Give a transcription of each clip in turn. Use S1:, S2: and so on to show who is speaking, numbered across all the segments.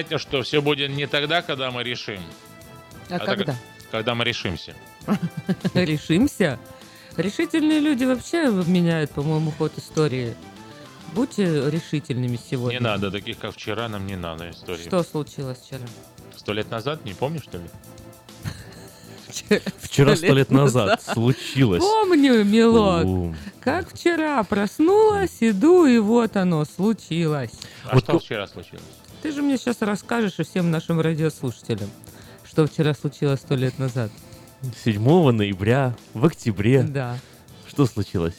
S1: Знаете, что все будет не тогда, когда мы решим,
S2: А
S1: так-
S2: когда?
S1: когда мы решимся.
S2: Решимся? Решительные люди вообще меняют, по-моему, ход истории. Будьте решительными сегодня.
S1: Не надо таких, как вчера, нам не надо истории.
S2: Что случилось вчера?
S1: Сто лет назад, не помнишь, что ли?
S3: Вчера сто лет назад случилось.
S2: Помню, милок. Как вчера проснулась, иду, и вот оно, случилось.
S1: А что вчера случилось?
S2: Ты же мне сейчас расскажешь и всем нашим радиослушателям, что вчера случилось сто лет назад.
S3: 7 ноября, в октябре.
S2: Да.
S3: Что случилось?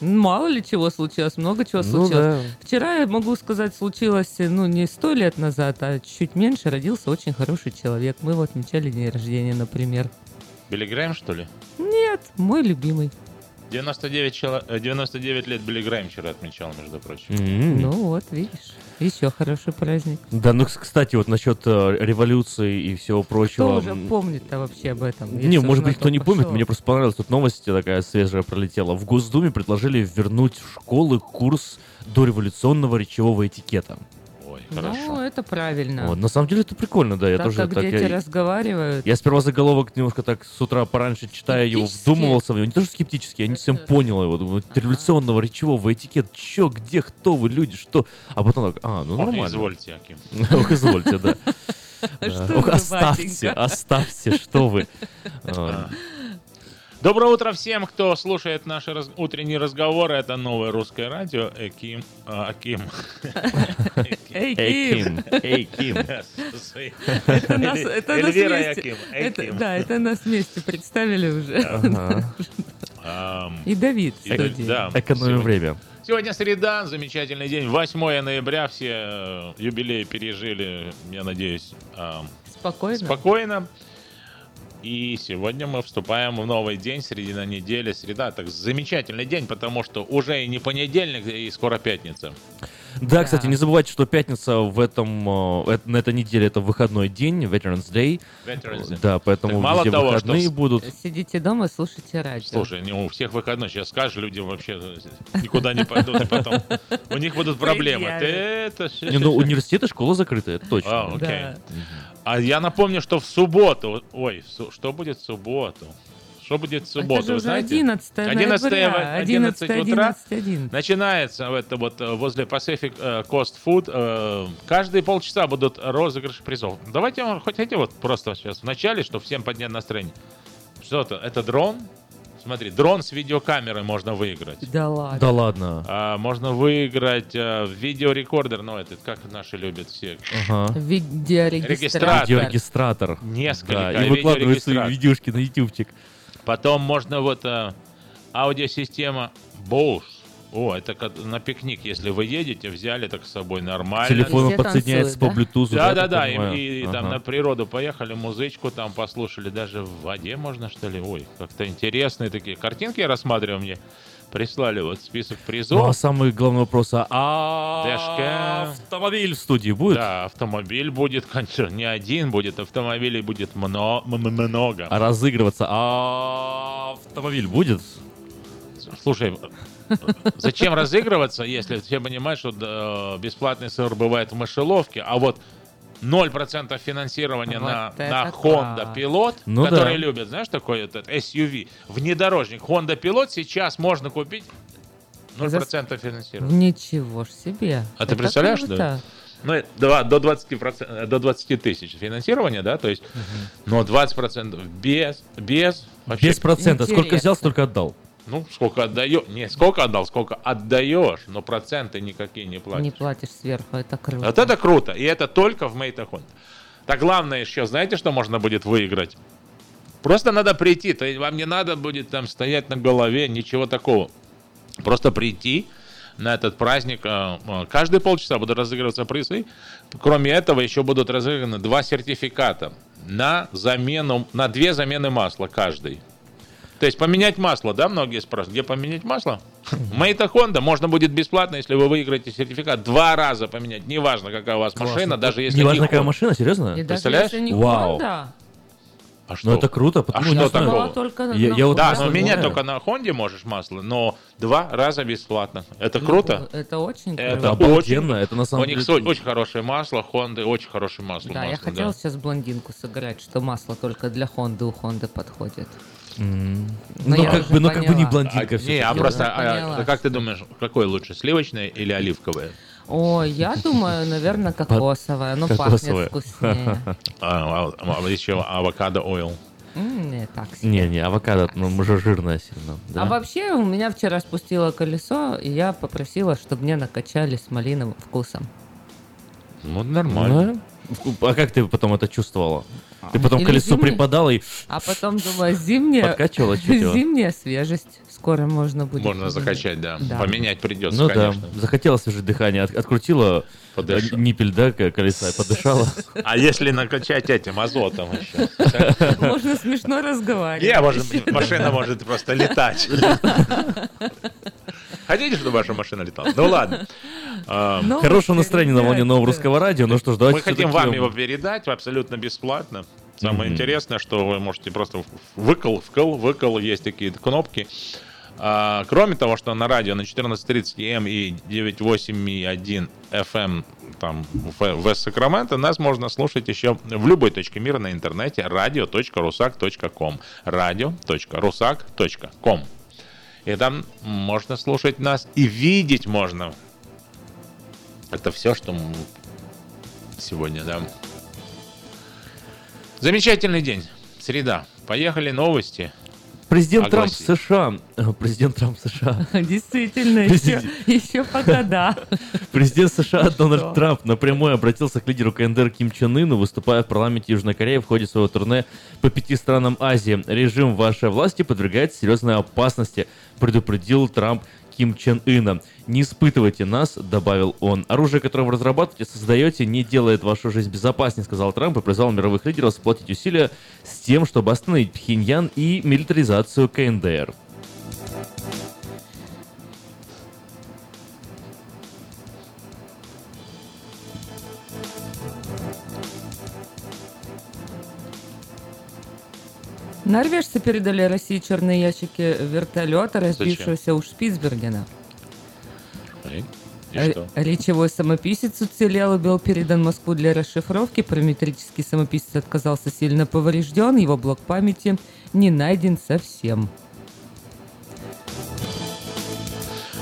S2: Мало ли чего случилось, много чего
S3: Ну
S2: случилось.
S3: да.
S2: Вчера, я могу сказать, случилось, ну, не сто лет назад, а чуть меньше родился очень хороший человек. Мы его отмечали день рождения, например.
S1: Билли Грэм, что ли?
S2: Нет, мой любимый.
S1: 99, чело- э, 99 лет Билли Грэм вчера отмечал, между прочим.
S3: М.
S2: Ну вот, видишь, еще хороший праздник.
S3: Да, ну, кс- кстати, вот насчет э, революции и всего
S2: Кто
S3: прочего.
S2: уже
S3: м,
S2: помнит-то вообще об этом?
S3: Не, может быть,
S2: то
S3: кто не помнит, мне просто понравилась тут новость такая свежая пролетела. В Госдуме предложили вернуть в школы курс дореволюционного речевого этикета.
S1: Ой,
S2: Ну,
S1: хорошо.
S2: это правильно.
S3: Вот, на самом деле это прикольно, да, я
S2: так
S3: тоже
S2: как
S3: так...
S2: дети
S3: я-
S2: разговаривают.
S3: Я сперва заголовок немножко так с утра пораньше читая его, вдумывался в него. Не то, что скептически, я не совсем понял его. Думаю, революционного речевого этикет, чё, где, кто вы, люди, что? А потом так, а, ну
S1: Ох,
S3: нормально.
S1: извольте, Аким.
S3: Ох, извольте, да.
S2: А
S3: Ох, оставьте, оставьте, что вы.
S1: Доброе утро всем, кто слушает наши раз- утренние разговоры. Это новое русское радио. Эким. а, Аким.
S2: Эй,
S3: Эй,
S2: Ким!
S3: Ким, эй, Ким.
S2: Это нас, вместе-
S1: Эким.
S2: да, это нас вместе представили уже. И Давид.
S3: Экономим
S1: Сегодня-
S3: время.
S1: Сегодня среда, замечательный день. 8 ноября. Все э, юбилей пережили, я надеюсь,
S2: Спокойно.
S1: спокойно. И сегодня мы вступаем в новый день, середина недели, среда. Так замечательный день, потому что уже и не понедельник, и скоро пятница.
S3: Да, кстати,
S2: Да.
S3: не забывайте, что пятница в этом, э, э, на этой неделе это выходной день, Veterans Day.
S1: Veterans Day.
S3: Да, поэтому
S1: Так мало
S3: везде
S1: того, что
S3: выходные
S1: в-
S3: будут.
S2: Сидите дома и слушайте радио.
S1: Слушай, не у всех выходной. Сейчас скажешь, люди вообще никуда не пойдут, и потом у них будут проблемы. Это...
S3: Не, ну университет и школа закрыты, это точно.
S1: А, окей.
S2: Да.
S1: А я напомню, что в субботу... Ой, в су- что будет в субботу? Что будет в субботу,
S2: Это
S1: вы знаете?
S2: 11
S1: 11
S2: ноября.
S1: в
S2: 11,
S1: 11 утра.
S2: 11, 11.
S1: Начинается это вот э, возле Pacific э, Coast Food. э, Каждые полчаса будут розыгрыши призов. Давайте хоть эти вот просто сейчас в начале, чтобы всем поднять настроение. Что это? Это дрон? Смотри, дрон с видеокамерой можно выиграть.
S2: Да ладно.
S3: Да ладно.
S1: А, можно выиграть э, видеорекордер, ну этот, как наши любят все.
S3: Ага.
S1: Регистратор.
S2: Видеорегистратор.
S3: Видеорегистратор.
S1: Несколько.
S3: Да, и выкладывает свои видюшки на ютубчик.
S1: Потом можно вот э, аудиосистема Bose. О, это как на пикник, если вы едете, взяли так с собой нормально.
S3: Телефон подсоединяется по Bluetooth.
S1: Да, да,
S3: так
S1: да, и, и там
S3: Ага.
S1: на природу поехали, музычку там послушали, даже в воде можно, что ли? Ой, как-то интересные такие картинки я рассматриваю, мне прислали вот список
S3: Ну,
S1: призов.
S3: а самый главный вопрос, а- а
S1: Дэшка.
S3: автомобиль в студии будет?
S1: Да, автомобиль будет, конечно, не один будет, автомобилей будет много.
S3: А разыгрываться, а автомобиль будет?
S1: Слушай, зачем разыгрываться, если все понимают, что бесплатный сыр бывает в мышеловке, а вот 0% финансирования
S2: Вот
S1: на, на. Honda Pilot,
S3: Ну
S1: который
S3: да.
S1: любят, знаешь, такой этот SUV, внедорожник Honda Pilot сейчас можно купить 0% финансирования.
S2: Ничего ж себе.
S1: А ты
S2: Это
S1: представляешь,
S2: круто.
S1: да? Ну, это два- до 20, процент- до 20 тысяч финансирования, да, то есть, но 20% без, без, вообще,
S3: Без процента. Сколько
S2: Интересно.
S3: взял, столько отдал.
S1: Ну, сколько отдаешь, не, сколько отдал, сколько отдаешь, но проценты никакие не платишь.
S2: Не платишь сверху, это круто.
S1: Вот это круто, и это только в Мейта Honda. Так главное еще, знаете, что можно будет выиграть? Просто надо прийти, то есть вам не надо будет там стоять на голове, ничего такого. Просто прийти на этот праздник. э, э, Каждые полчаса будут разыгрываться призы. Кроме этого, еще будут разыграны два сертификата на замену, на две замены масла каждый. То есть поменять масло, да, многие спрашивают, где поменять масло? Мейта Honda можно будет бесплатно, если вы выиграете сертификат, два раза поменять. Неважно, какая у вас машина, даже если
S3: Не важно,
S1: не
S3: какая
S1: Honda.
S3: машина, серьезно?
S2: И даже
S1: Представляешь?
S2: если не
S3: Вау.
S2: Honda,
S1: А что?
S3: Ну это круто, потому
S1: что
S2: я
S3: что...
S1: такого?
S2: только на-
S3: Я-
S2: на
S3: я вот
S1: Да, но
S3: знаю.
S1: только на Хонде можешь масло, но два раза бесплатно. Это
S2: Ну,
S1: круто.
S2: Это очень
S1: Это
S2: круто.
S3: Обалденно,
S1: очень-
S3: это на самом
S1: У них
S3: деле...
S1: со- очень хорошее масло, Хонды очень хорошее масло.
S2: Да, я
S1: масло,
S2: хотела сейчас блондинку сыграть, что масло только для Хонды у Хонды подходит. Но
S3: Ну как бы, ну как бы не блондинка
S1: А,
S3: все
S1: не, а просто, а, а как ты думаешь, какое лучше, сливочное или оливковое?
S2: Ой, я думаю, наверное, кокосовая. Ну,
S3: Кокосовая.
S2: пахнет вкуснее.
S1: А, а, а еще авокадо ойл.
S2: Не, так себе.
S3: Не, не, авокадо, ну, уже жирное сильно. да.
S2: А вообще у меня вчера спустило колесо, и я попросила, чтобы мне накачали с малиновым вкусом.
S1: Ну, нормально.
S3: Да? А как ты потом это чувствовала? Ты потом
S2: Или
S3: колесо
S2: зимний.
S3: припадало и
S2: А потом думаю, зимняя,
S3: подкачивала чуть
S2: зимняя свежесть. Скоро можно будет.
S1: Можно
S2: уже.
S1: закачать, да.
S2: Да.
S1: Поменять придется,
S3: Ну
S1: конечно.
S3: да, захотела освежить дыхание, от- открутила
S1: Подыш-
S3: э, ниппель, да, к- колеса, и подышала.
S1: А если накачать этим азотом еще?
S2: Можно смешно разговаривать.
S1: Не, машина может просто летать. Хотите, чтобы ваша машина летала? Ну ладно.
S3: Хорошего настроения на волне нового русского радио. Ну что ж, давайте
S1: Мы хотим вам его передать абсолютно бесплатно. Самое интересное, что вы можете просто выкол, вкл, выкол, есть такие кнопки. А, кроме того, что на радио на 14.30 М и 98.1 FM там в, в Сакраменто нас можно слушать еще в любой точке мира на интернете radio.rusak.com radio.rusak.com И там можно слушать нас и видеть можно. Это все, что м- сегодня, да. Замечательный день. Среда. Поехали новости.
S3: Президент Трамп. США, э, президент Трамп США,
S2: Действительно, еще,
S3: Президент.
S2: еще пока да.
S3: Президент США
S2: Что?
S3: Дональд Трамп напрямую обратился к лидеру КНДР Ким Чен Ыну, выступая в парламенте Южной Кореи в ходе своего турне по пяти странам Азии. Режим вашей власти подвергает серьезной опасности, предупредил Трамп Ким Чен Ына. Не испытывайте нас, добавил он. Оружие, которое вы разрабатываете, создаете, не делает вашу жизнь безопаснее, сказал Трамп и призвал мировых лидеров сплотить усилия с тем, чтобы остановить Пхеньян и милитаризацию КНДР.
S2: Норвежцы передали России черные ящики вертолета, разбившегося у Шпицбергена.
S1: И
S2: Р-
S1: что?
S2: Речевой самописец уцелел и был передан в Москву для расшифровки. Параметрический самописец отказался сильно поврежден. Его блок памяти не найден совсем.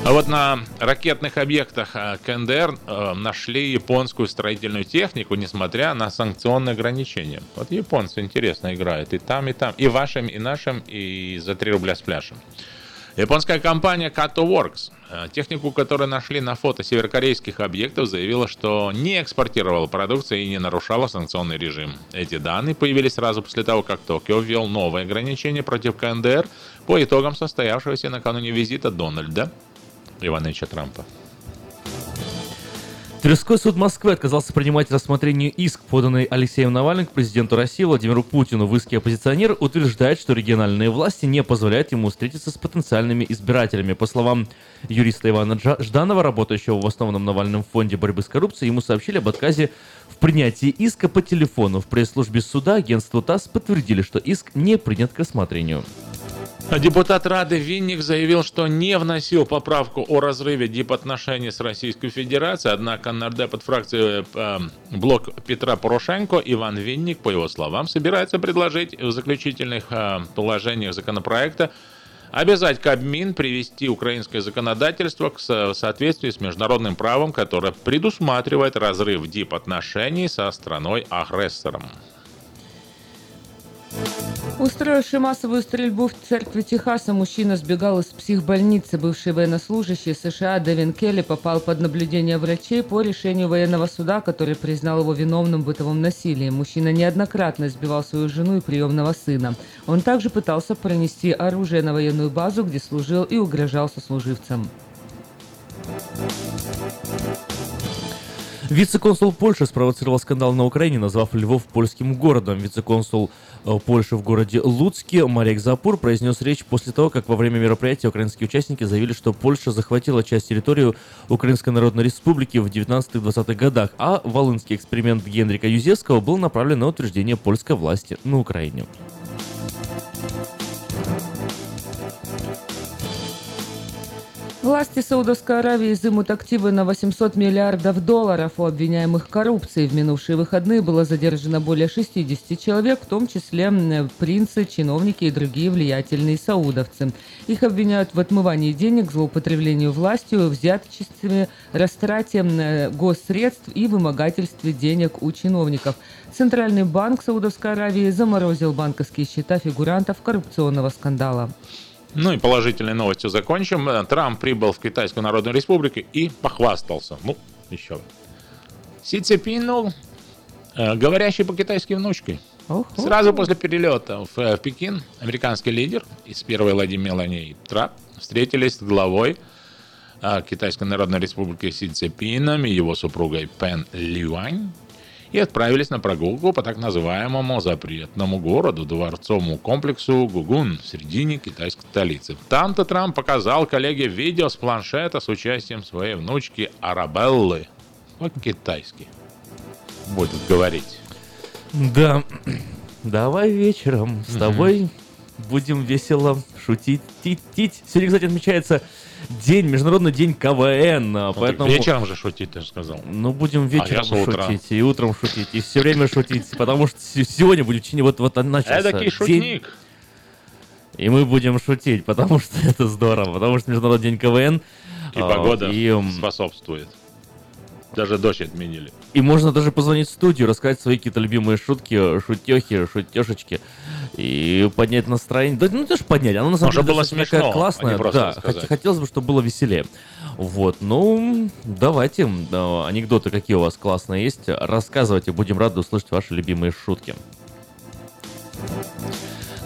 S1: А вот на ракетных объектах э, КНДР э, нашли японскую строительную технику, несмотря на санкционные ограничения. Вот японцы интересно играют и там, и там, и вашим, и нашим, и за 3 рубля с пляшем. Японская компания Kato Works, э, технику, которую нашли на фото северокорейских объектов, заявила, что не экспортировала продукцию и не нарушала санкционный режим. Эти данные появились сразу после того, как Токио ввел новые ограничения против КНДР по итогам состоявшегося накануне визита Дональда Ивановича Трампа.
S3: Тверской суд Москвы отказался принимать рассмотрение иск, поданный Алексеем Навальным к президенту России Владимиру Путину. В иске оппозиционер утверждает, что региональные власти не позволяют ему встретиться с потенциальными избирателями. По словам юриста Ивана Жданова, работающего в основном Навальном фонде борьбы с коррупцией, ему сообщили об отказе в принятии иска по телефону. В пресс-службе суда агентству ТАСС подтвердили, что иск не принят к рассмотрению.
S1: А Депутат Рады Винник заявил, что не вносил поправку о разрыве дипотношений с Российской Федерацией, однако нардепот фракции э, Блок Петра Порошенко Иван Винник, по его словам, собирается предложить в заключительных э, положениях законопроекта обязать Кабмин привести украинское законодательство к со- соответствии с международным правом, которое предусматривает разрыв дипотношений со страной-агрессором.
S2: Устроивший массовую стрельбу в церкви Техаса, мужчина сбегал из психбольницы. Бывший военнослужащий США Дэвин Келли попал под наблюдение врачей по решению военного суда, который признал его виновным в бытовом насилии. Мужчина неоднократно избивал свою жену и приемного сына. Он также пытался пронести оружие на военную базу, где служил и угрожал сослуживцам.
S3: Вице-консул Польши спровоцировал скандал на Украине, назвав Львов польским городом. Вице-консул э, Польши в городе Луцке Марек Запур произнес речь после того, как во время мероприятия украинские участники заявили, что Польша захватила часть территории Украинской Народной Республики в 19-20-х годах, а волынский эксперимент Генрика Юзевского был направлен на утверждение польской власти на Украине.
S2: Власти Саудовской Аравии изымут активы на 800 миллиардов долларов у обвиняемых в коррупции. В минувшие выходные было задержано более 60 человек, в том числе принцы, чиновники и другие влиятельные саудовцы. Их обвиняют в отмывании денег, злоупотреблению властью, взяточестве, растрате м, госсредств и вымогательстве денег у чиновников. Центральный банк Саудовской Аравии заморозил банковские счета фигурантов коррупционного скандала.
S1: Ну и положительной новостью закончим. Э, Трамп прибыл в Китайскую Народную Республику и похвастался. Ну, еще. Си Цзепину, э, говорящий по-китайски внучкой.
S2: Охо.
S1: Сразу после перелета в, э, в Пекин американский лидер из первой ладьи Мелании Трамп встретились с главой э, Китайской Народной Республики Си Цзепином и его супругой Пен Люань и отправились на прогулку по так называемому запретному городу, дворцовому комплексу Гугун в середине китайской столицы. Там-то Трамп показал коллеге видео с планшета с участием своей внучки Арабеллы. По-китайски. Будет говорить.
S3: Да, давай вечером с тобой будем весело шутить, тить, тить. Сегодня, кстати, отмечается день, Международный день КВН, а,
S1: Ну,
S3: поэтому...
S1: Вечером же шутить, ты же сказал.
S3: Ну, будем вечером
S1: я с утра.
S3: шутить, и утром шутить, и все время шутить, потому что сегодня будет течение вот, вот начался
S1: Эдакий
S3: день,
S1: шутник.
S3: и мы будем шутить, потому что это здорово, потому что Международный день КВН.
S1: И
S3: а,
S1: погода
S3: и, м,
S1: способствует. Даже дождь отменили.
S3: И можно даже позвонить в студию, рассказать свои какие-то любимые шутки, шутехи, шутешечки и поднять настроение. Да, ну, тоже поднять. Оно на самом деле
S1: было
S3: даже такая
S1: смешно, а
S3: классная. да,
S1: рассказать.
S3: хот- хотелось бы, чтобы было веселее. Вот, ну, давайте, да, анекдоты какие у вас классные есть, рассказывайте, будем рады услышать ваши любимые шутки.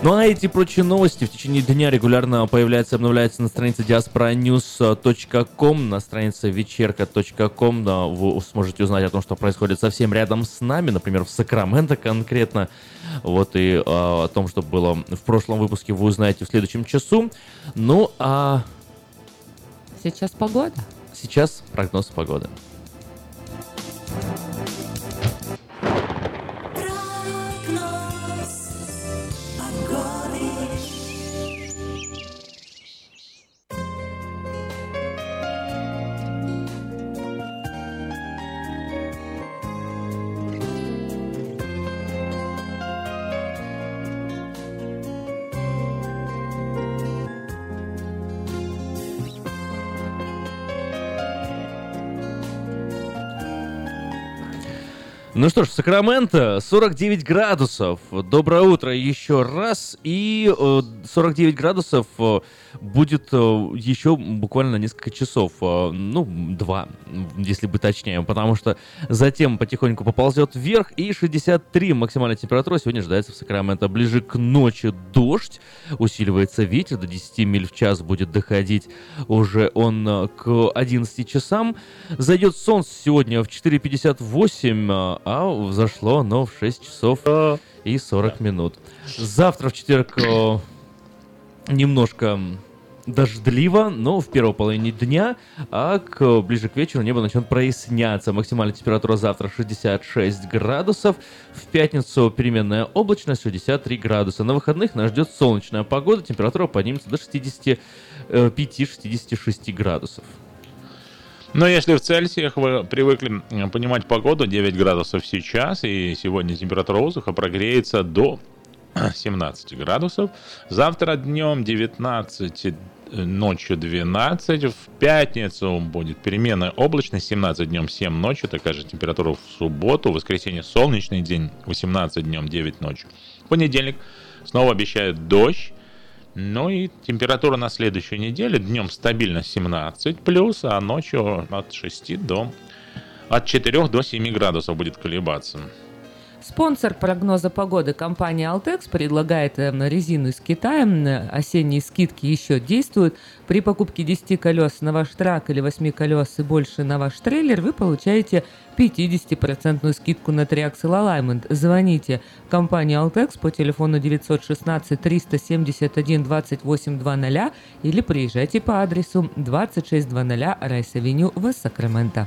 S3: Ну а эти прочие новости в течение дня регулярно появляются и обновляются на странице diasporanews.com, на странице вечерка.com. Да, вы сможете узнать о том, что происходит совсем рядом с нами, например, в Сакраменто конкретно. Вот и а, о том, что было в прошлом выпуске, вы узнаете в следующем часу. Ну а
S2: Сейчас погода.
S3: сейчас прогноз погоды. Ну что ж, Сакраменто 49 градусов. Доброе утро еще раз. И э, 49 градусов э, будет э, еще буквально несколько часов. э, ну, два, если быть точнее. Потому что затем потихоньку поползет вверх. И 63 максимальная температура сегодня ожидается в Сакраменто. Ближе к ночи дождь. Усиливается ветер. До 10 миль в час будет доходить уже он э, к 11 часам. Зайдет солнце сегодня в 4.58, а взошло оно в 6 часов и 40 минут. Завтра в четверг немножко дождливо, но в первой половине дня, а к, ближе к вечеру небо начнет проясняться. Максимальная температура завтра 66 градусов. В пятницу переменная облачность 63 градуса. На выходных нас ждет солнечная погода. Температура поднимется до 65-66 градусов.
S1: Но если в Цельсиях вы привыкли м, понимать погоду, 9 градусов сейчас, и сегодня температура воздуха прогреется до 17 градусов. Завтра днем 19, э, ночью 12. В пятницу будет переменная облачность, 17 днем 7 ночью. Такая же температура в субботу. В воскресенье солнечный день, 18 днем 9 ночью. В понедельник снова обещают дождь. Ну и температура на следующей неделе днем стабильно 17 плюс, а ночью от 6 до от 4 до 7 градусов будет колебаться.
S2: Спонсор прогноза погоды компания Altex предлагает э, резину из Китая. М, Осенние скидки еще действуют. При покупке 10 колес на ваш трак или 8 колес и больше на ваш трейлер вы получаете 50% скидку на Triaxle Alignment. Звоните компании Altex по телефону 916 371 2800 или приезжайте по адресу 2600 Райс-Авеню в Сакраменто.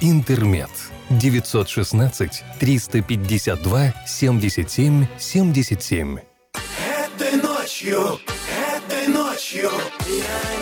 S4: Интермед. 916 352 77 77.
S5: Этой ночью, этой ночью я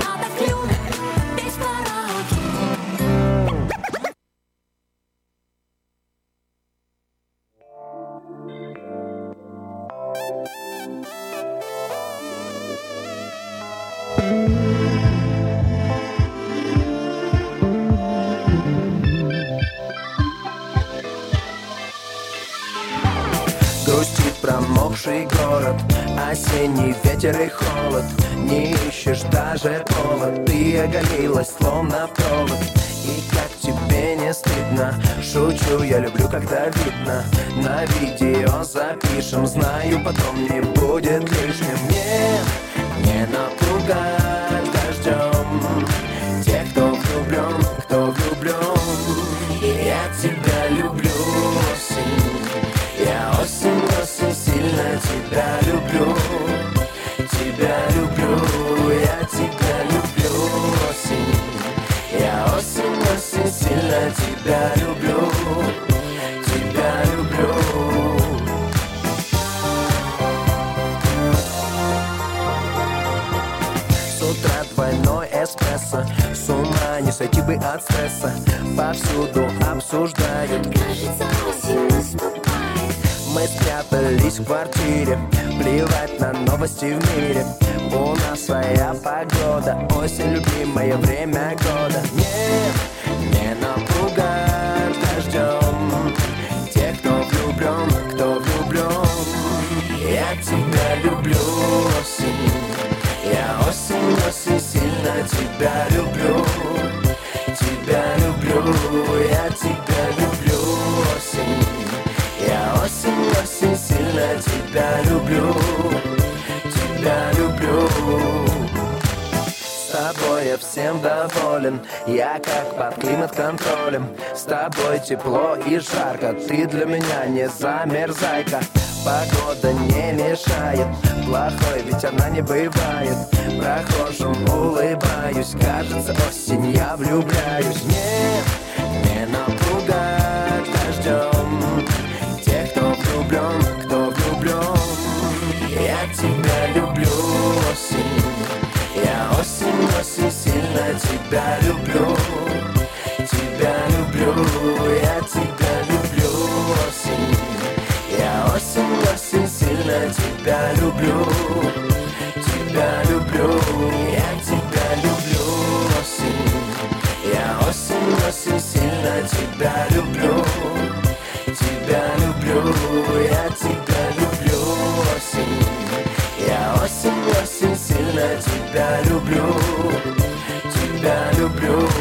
S5: Грустит промокший город Осенний ветер и холод. Не ищешь даже повод Ты оголилась словно провод. И как тебе не стыдно? Шучу, я люблю, когда видно. На видео запишем Знаю, потом не будет лишним. Нет, не напугать дождем Тех, кто влюблен, кто влюблен Я тебя люблю, осень. Я осень, осень, сильно тебя люблю. Тебя люблю, я тебя люблю, осень. Я осень, осень, сильно тебя люблю не сойти бы от стресса Повсюду обсуждают
S6: Кажется, осень наступает.
S5: Мы спрятались в квартире Плевать на новости в мире. У нас своя погода Осень, любимое время года. Нет, не напугать дождем Тех, кто влюблен, кто влюблен Я тебя люблю, осень Я осень, осень, сильно тебя люблю тебя люблю, осень Я осень, осень, сильно тебя люблю. Тебя люблю. С тобой я всем доволен. Я как под климат-контролем. С тобой тепло и жарко. Ты для меня не замерзайка. Погода не мешает. Плохой ведь она не бывает. Прохожим улыбаюсь. Кажется, осень я влюбляюсь. Нет, не дождем Тех, кто влюблен, кто влюблен Я тебя люблю, осень я осень, осень, сильно тебя люблю. Тебя люблю, я тебя люблю, осень Я осень, осень, сильно тебя люблю. Тебя люблю, я тебя люблю, осень Я осень, осень, сильно тебя люблю, тебя люблю, осень.
S6: Я осень, осень, сильно тебя люблю, тебя люблю.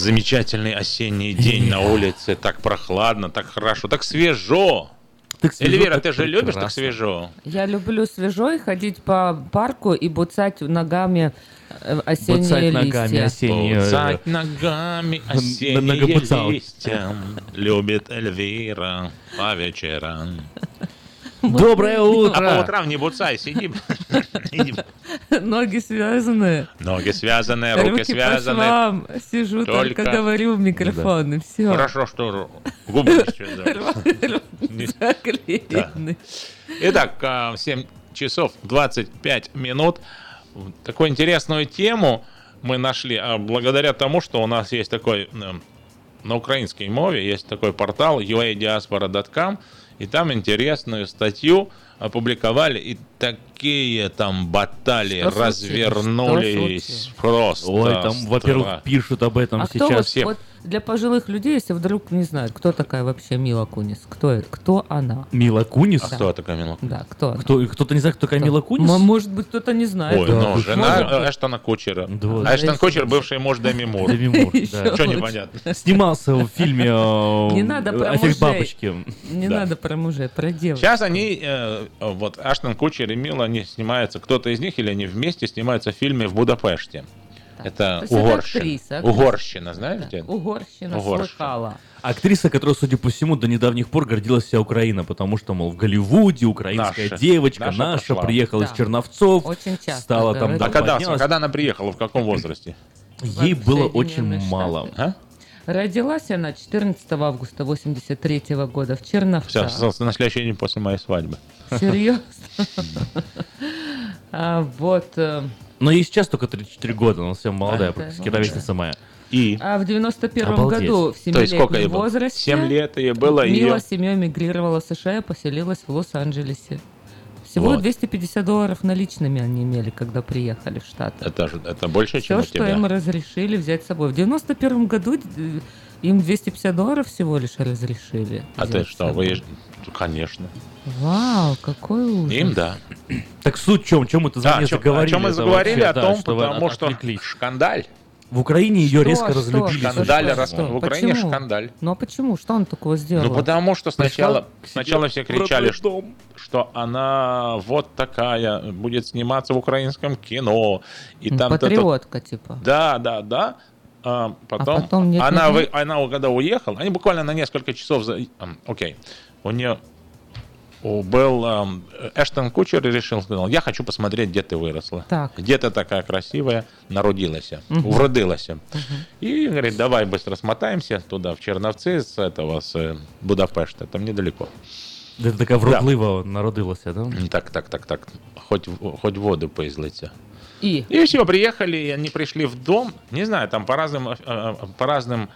S1: замечательный осенний день на улице, так прохладно, так хорошо, так свежо.
S3: Так свежо,
S1: Эльвира,
S3: так
S1: ты же любишь так
S3: прекрасно.
S1: свежо?
S2: Я люблю свежо и ходить по парку и буцать ногами э, осенние
S3: Буцать ногами
S2: листья.
S3: осенние, э,
S1: Буцать ногами осенние листья любит Эльвира по вечерам.
S3: Доброе
S1: А по
S3: утро!
S1: утрам не буцай, сиди. Иди.
S2: Ноги связаны.
S1: Ноги связаны, руки связаны.
S2: Сижу, только,
S1: Только-
S2: говорю в микрофон, и все.
S1: Хорошо, что губы
S2: Заклеены.
S1: Итак, а, 7 часов 25 минут. Такую интересную тему мы нашли а, благодаря тому, что у нас есть такой м, на украинской мове есть такой портал uadiaspora.com, и там интересную статью опубликовали, и такие там баталии
S2: Что
S1: развернулись
S2: Что
S1: просто.
S3: Ой, там, во-первых, пишут об этом
S2: А кто вот,
S3: сейчас.
S1: все.
S2: вот для пожилых людей, если вдруг не знают, кто такая вообще Мила Кунис? Кто это? Кто она?
S3: Мила Кунис?
S1: А кто такая Мила?
S2: Да, кто она?
S3: Кто, кто-то не знает, кто такая Мила Кунис?
S2: Может быть, кто-то не знает.
S1: Ой,
S3: Да,
S1: ну, жена Эштона Кучера.
S3: Да.
S1: А Эштон
S2: Да,
S1: Кучер, бывший муж Деми Мур.
S3: Деми Мур, да.
S1: Что непонятно?
S3: Снимался в фильме
S2: Не надо про
S3: «Эффект
S2: мужей.
S3: бабочки».
S2: Не
S1: Да.
S2: надо про мужей, про девушек.
S1: Сейчас они, э, вот Аштон Кучер и Мила, они снимаются, кто-то из них или они вместе снимаются в фильме в Будапеште. Это
S2: То есть это
S1: Угорщина.
S2: актриса, актриса.
S1: Угорщина, знаете?
S2: Угорщина,
S1: Угорщина.
S2: слыхала.
S3: Актриса, которая, судя по всему, до недавних пор гордилась вся Украина, потому что, мол, в Голливуде украинская
S1: Наша.
S3: девочка
S1: Наша
S3: наша,
S1: пошла.
S3: приехала
S2: Да.
S3: из Черновцов,
S2: Очень часто
S3: стала там, да,
S1: А когда, когда она приехала, в каком возрасте?
S3: Ей было очень мало.
S1: А?
S2: Родилась она 14 августа 83 года в Черновцах.
S1: Все, на следующий день после моей свадьбы.
S2: Серьезно? А, Вот. э,
S3: Но ей сейчас только 34 года, она совсем молодая,
S2: Да,
S3: практически ровесница моя.
S1: И?
S2: А в 91
S3: Обалдеть.
S2: году, в
S1: То есть сколько ей
S2: семилетнем
S1: было?
S2: возрасте,
S1: 7 лет ей было, и
S2: Мила
S1: ее...
S2: с семьей мигрировала в США и поселилась в Лос-Анджелесе. Всего
S1: Вот.
S2: 250 долларов наличными они имели, когда приехали в Штаты.
S1: Это, же- это больше, чем
S2: Все,
S1: у
S2: что им
S1: тебя.
S2: разрешили взять с собой. В 91 году э, им 250 долларов всего лишь разрешили.
S1: А ты что,
S2: собой.
S1: выезж... Конечно.
S2: Вау, какой ужас.
S1: Им да.
S3: Так суть в чем? Чем мы-то
S1: Да, чем,
S3: заговорили?
S1: о чем мы заговорили?
S3: вообще,
S1: О
S3: да,
S1: том,
S3: вы
S1: потому
S3: от-
S1: что шкандаль.
S3: В Украине ее
S2: Что,
S3: резко
S2: что,
S3: разлюбили.
S1: Шкандаль,
S2: что,
S1: раз-
S2: что?
S1: в Украине
S2: Почему?
S1: шкандаль.
S2: Ну а почему? Что он такого сделал?
S1: Ну, потому что сначала, сначала все кричали, что, что она вот такая, будет сниматься в украинском кино. И
S2: Ну,
S1: там
S2: Патриотка, типа.
S1: Да, да, да. А потом,
S2: потом нет,
S1: она,
S2: нет,
S1: вы-
S2: нет?
S1: она когда уехала, они буквально на несколько часов... За... Окей. У нее был ам, Эштон Кучер и решил, сказал, я хочу посмотреть, где ты выросла.
S2: Так.
S1: Где ты такая красивая, народилась,
S2: Мгм.
S1: вродилась. И говорит, давай быстро смотаемся туда, в Черновцы, с этого, с э, Будапешта, там недалеко.
S3: Это такая вродлива народилася, да?
S1: Так, так, так, так, хоть, в- хоть воду поизлиться.
S2: И?
S1: И все, приехали, и они пришли в дом. Не знаю, там по разным, э, э, по разным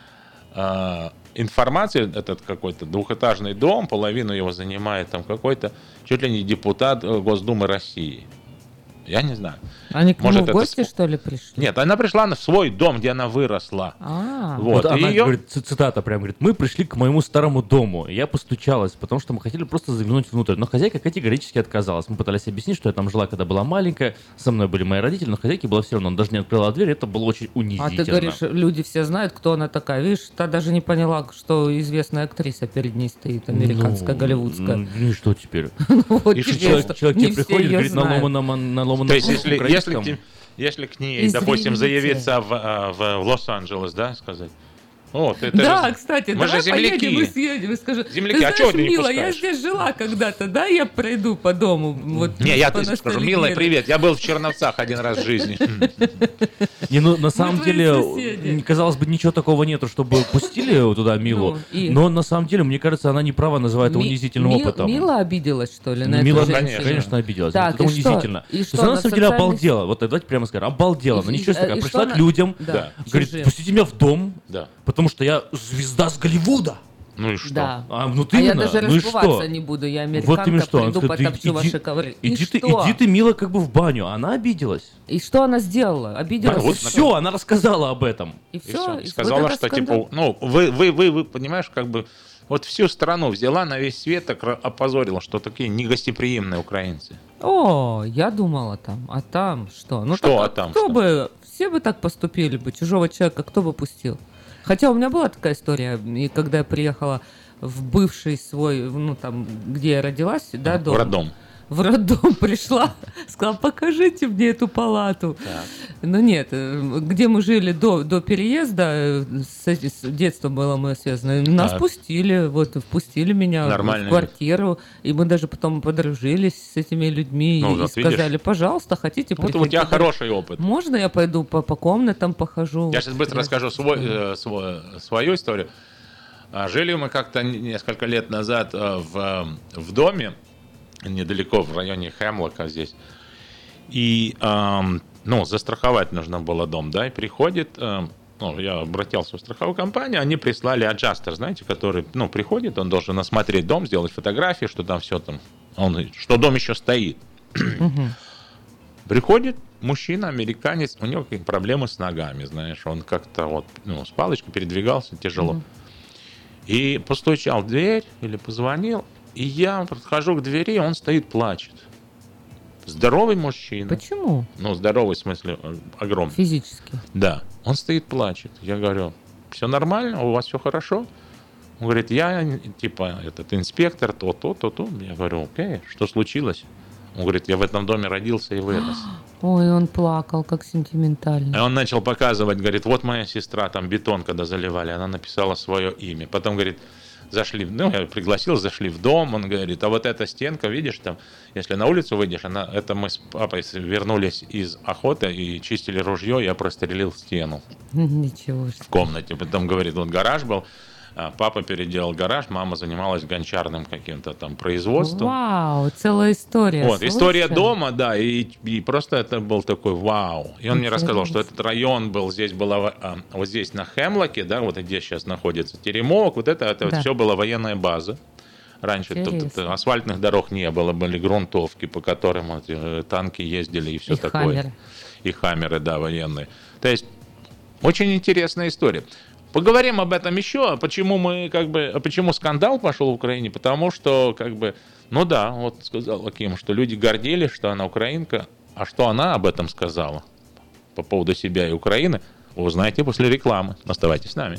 S1: информации этот какой-то двухэтажный дом, половину его занимает там какой-то чуть ли не депутат э, Госдумы России. Я не знаю.
S2: Они к нему
S1: Может,
S2: в
S1: это
S2: гости,
S1: ск-
S2: что ли, пришли?
S1: Нет, она пришла на- в свой дом, где она выросла.
S2: А,
S1: Вот,
S3: Вот
S1: и
S3: она
S1: её-
S3: говорит, цитата прям говорит, мы пришли к моему старому дому. Я постучалась, потому что мы хотели просто заглянуть внутрь. Но хозяйка категорически отказалась. Мы пытались объяснить, что я там жила, когда была маленькая. Со мной были мои родители, но хозяйке было все равно. Он даже не открыла дверь, это было очень
S2: а
S3: унизительно.
S2: ты говоришь, люди все знают, кто она такая. Видишь, та даже не поняла, что известная актриса перед ней стоит, американская,
S3: Ну,
S2: голливудская.
S3: Ну и что теперь?
S2: Вот
S1: И
S3: Человек,
S2: что,
S3: человек тебе приходит, говорит на ломаном, на ломаном
S1: То есть, если, если, если к ней, допустим,
S2: Извините.
S1: заявиться в, э, в Лос-Анджелес, да, сказать, о, ты, ты
S2: Да,
S1: же-
S2: кстати,
S1: мы
S2: давай
S1: же земляки.
S2: поедем и съедем и скажи,
S1: Земляки,
S2: ты
S1: а
S2: знаешь,
S1: чего ты не
S2: Мила, я
S1: пускаешь?»
S2: здесь жила когда-то, да, я пройду по дому. Вот,
S1: Не, я тебе скажу,
S2: поностальгировать».
S1: милая, привет, я был в Черновцах один раз в жизни.
S3: Не, ну на самом деле, казалось бы, ничего такого нету, чтобы пустили туда Милу.
S2: Ну?
S3: Но на самом деле, мне кажется, она не права называть это унизительным опытом.
S2: Мила обиделась, что ли, на
S3: Ну, Мила, конечно, обиделась.
S2: Так,
S3: это унизительно.
S2: И что,
S3: она,
S2: на
S3: самом деле обалдела. Вот давайте прямо скажем, обалдела. Она
S2: И-
S3: ничего
S2: и
S3: пришла к людям, говорит, пустите меня в дом,
S1: Да.
S3: Потому что я звезда с Голливуда.
S1: Ну и что?
S2: Да.
S3: А, ну
S2: а
S3: ты
S2: я
S3: именно,
S2: даже
S3: ну что?
S2: не буду. Я
S3: Вот
S2: американка,
S3: именно что.
S2: Приду,
S3: сказала,
S2: потопчу
S3: «Иди-
S2: ваши ковры.
S3: Иди,
S2: и
S3: ты,
S2: что?
S3: иди ты, мило, как бы в баню. Она обиделась.
S2: И что она сделала? Обиделась?
S3: Да, вот все, она рассказала об этом.
S2: И
S1: И
S2: все.
S1: всё.
S2: И
S1: Сказала,
S2: вот
S1: что
S2: скандал.
S1: типа, ну, вы, вы, вы, вы, понимаешь, как бы вот всю страну взяла на весь свет, так опозорила, что такие негостеприимные украинцы.
S2: О, я думала там, а там что? Ну,
S1: Что,
S2: так,
S1: а там
S2: Кто
S1: что?
S2: бы, все бы так поступили бы, чужого человека кто бы пустил? Хотя у меня была такая история, и когда я приехала в бывший свой, ну там, где я родилась, да, дом.
S1: Роддом.
S2: В роддом пришла, сказала, покажите мне эту палату. Ну нет, э, где мы жили до, до переезда, э, с, с детством было мое связано, нас
S1: Так.
S2: пустили, вот, впустили меня
S1: Нормально.
S2: в квартиру, и мы даже потом подружились с этими людьми
S1: Ну,
S2: и
S1: вот видишь.
S2: сказали, пожалуйста, хотите
S1: Вот у
S2: приходите?»
S1: тебя хороший опыт.
S2: Можно я пойду по, по комнатам похожу?
S1: Я сейчас быстро расскажу свой, э, свой- свою историю. А, Жили мы как-то несколько лет назад э, в, в доме, недалеко в районе Хемлока здесь. И, ам, ну, застраховать нужно было дом, да, и приходит, эм, ну, я обратился в страховую компанию, они прислали аджастер, знаете, который, ну, приходит, он должен осмотреть дом, сделать фотографии, что там все там, он, что дом еще стоит. Приходит мужчина, американец, у него какие-то проблемы с ногами, знаешь, он как-то вот, ну, с палочкой передвигался тяжело. И постучал в дверь или позвонил, и я подхожу к двери, он стоит, плачет. Здоровый мужчина.
S2: Почему?
S1: Ну, здоровый в смысле э, огромный.
S2: Физически.
S1: Да. Он стоит, плачет. Я говорю, все нормально, у вас все хорошо? Он говорит, я типа этот инспектор, то, то, то, то. Я говорю, окей, что случилось? Он говорит, я в этом доме родился и вырос.
S2: Ой, он плакал, как сентиментально.
S1: И он начал показывать, говорит, вот моя сестра, там бетон, когда заливали, она написала свое имя. Потом, говорит, зашли, ну, я пригласил, зашли в дом, он говорит, а вот эта стенка, видишь, там, если на улицу выйдешь, она, это мы с папой вернулись из охоты и чистили ружье, я прострелил стену
S2: Ничего
S1: в комнате. Потом, говорит, вот гараж был, папа переделал гараж, мама занималась гончарным каким-то там производством.
S2: Вау, целая история.
S1: Вот, история
S2: Слушай.
S1: дома, да, и, и просто это был такой вау. И он мне рассказал, что этот район был, здесь было, а, вот здесь на Хемлоке, да, вот где сейчас находится Теремок, вот это, это
S2: Да.
S1: все была военная база. Раньше тут,
S2: Интересно.
S1: тут асфальтных дорог не было, были грунтовки, по которым вот, э, танки ездили и все
S2: И
S1: такое.
S2: хаммеры.
S1: И хаммеры, да, военные. То есть очень интересная история. Поговорим об этом еще. Почему мы как бы, почему скандал пошел в Украине? Потому что как бы, ну да, вот сказал Аким, что люди гордились, что она украинка, а что она об этом сказала по поводу себя и Украины, узнаете после рекламы. Оставайтесь с нами.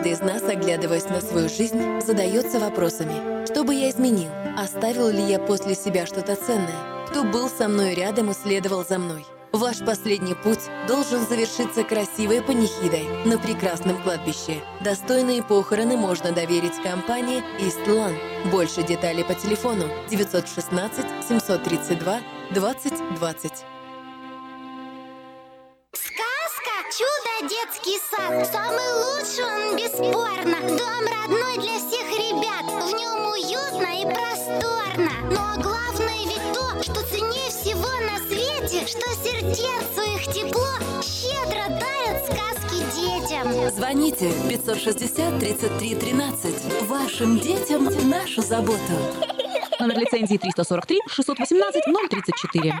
S7: Каждый из нас, оглядываясь на свою жизнь, задается вопросами. Что бы я изменил? Оставил ли я после себя что-то ценное? Кто был со мной рядом и следовал за мной? Ваш последний путь должен завершиться красивой панихидой на прекрасном кладбище. Достойные похороны можно доверить компании Истлан. Больше деталей по телефону 916 732 2020.
S8: «Чудо детский сад» Самый лучший он, бесспорно Дом родной для всех ребят В нем уютно и просторно Но главное ведь то, что ценнее всего на свете Что сердцу их тепло Щедро дарят сказки детям
S7: Звоните 560 33 13. Вашим детям нашу заботу.
S9: Номер лицензии 343 618 034.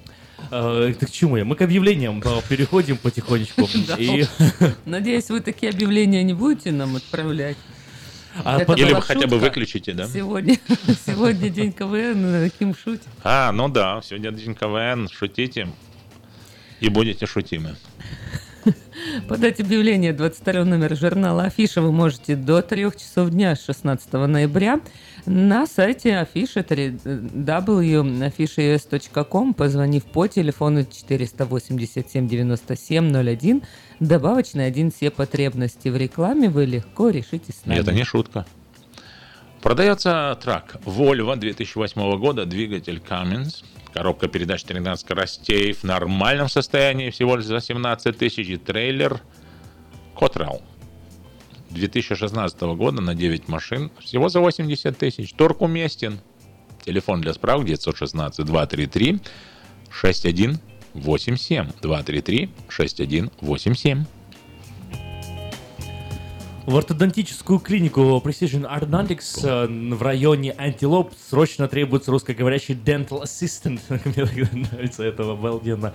S3: Э, так к чему я? Мы к объявлениям э, переходим потихонечку. И
S2: Надеюсь, вы такие объявления не будете нам отправлять.
S3: А
S2: Это
S1: Или вы хотя бы выключите, да?
S2: Сегодня, сегодня день КВН, Ким шутит.
S1: А, ну да, сегодня день КВН, шутите. И будете шутимы.
S2: Подать объявление 22 номер журнала Афиша вы можете до 3 часов дня с 16 ноября на сайте Афиша www.afishaus.com, позвонив по телефону 487 97 01, добавочный один все потребности в рекламе вы легко решите с нами.
S1: Это не шутка. Продается трак Volvo 2008 года, двигатель Cummins, коробка передач 13 скоростей в нормальном состоянии всего лишь за 17 тысяч и трейлер Cottrell 2016 года на 9 машин всего за 80 тысяч. Торг уместен. Телефон для справок 916 233 6187 233 6187.
S3: В ортодонтическую клинику Precision Orthodontics э, в районе Антилоп срочно требуется русскоговорящий dental assistant. Мне нравится это обалденно.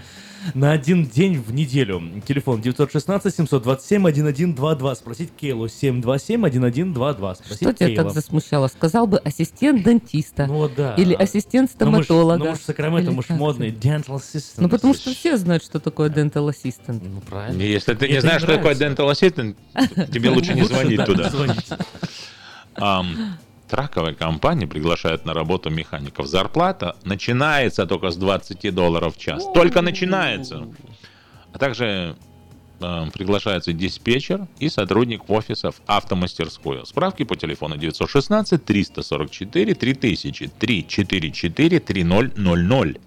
S3: На один день в неделю. Телефон 916-727-1122. Спросить Кейлу 727-1122. Спросить
S2: Что тебя
S3: Кейла.
S2: так засмущало? Сказал бы ассистент дантиста.
S3: Ну да.
S2: Или ассистент
S3: Ну, мы ж-
S2: стоматолога.
S3: Ну, мы ж Сакраменто, мы ж модный. Dental assistant.
S2: Ну, потому что все знают, что такое dental assistant.
S3: Ну, правильно.
S1: Если ты не знаешь, что такое dental assistant, тебе лучше не звонить
S3: да,
S1: туда. Траковая компания приглашает на работу механиков. Зарплата начинается только с 20 долларов в час. Только начинается. А также ам, приглашается диспетчер и сотрудник офисов автомастерскую. Справки по телефону 916 344 3000 344 3000.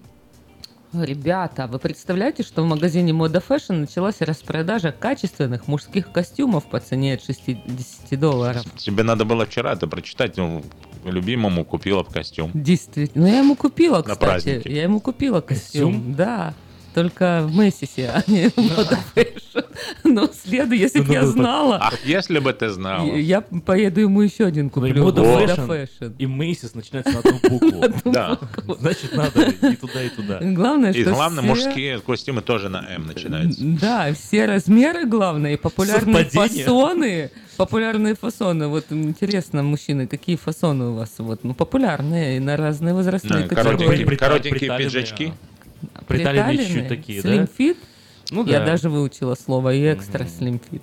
S2: Ребята, вы представляете, что в магазине Мода Fashion началась распродажа качественных мужских костюмов по цене от 60 долларов?
S1: Тебе надо было вчера это прочитать. ну, любимому купила б костюм.
S2: Действительно. Ну, я ему купила,
S1: На
S2: кстати.
S1: праздники.
S2: Я ему купила костюм.
S1: Костюм?
S2: Да. Только в Мэссисе, а не в Мода. Но следу, если бы я знала,
S1: Ах, если бы ты знала.
S2: я поеду ему еще один
S3: Ну, и
S2: куплю.
S3: Мода и Мейсис начинается на одну букву.
S1: Да.
S3: Значит, надо и туда, и туда.
S2: Главное,
S1: И
S2: что
S1: главное,
S2: все-
S1: мужские костюмы тоже на М начинаются.
S2: Да, все размеры, главное, и популярные
S1: Совпадение.
S2: фасоны. Популярные фасоны. Вот интересно, мужчины, какие фасоны у вас? Вот, ну, популярные и на разные возрастные
S1: Да, коротенькие,
S2: категории.
S1: коротенькие пиджачки.
S3: Приталенные чуть такие, да?
S2: Fit?
S3: Ну
S2: Я
S3: да.
S2: даже выучила слово и экстра fit.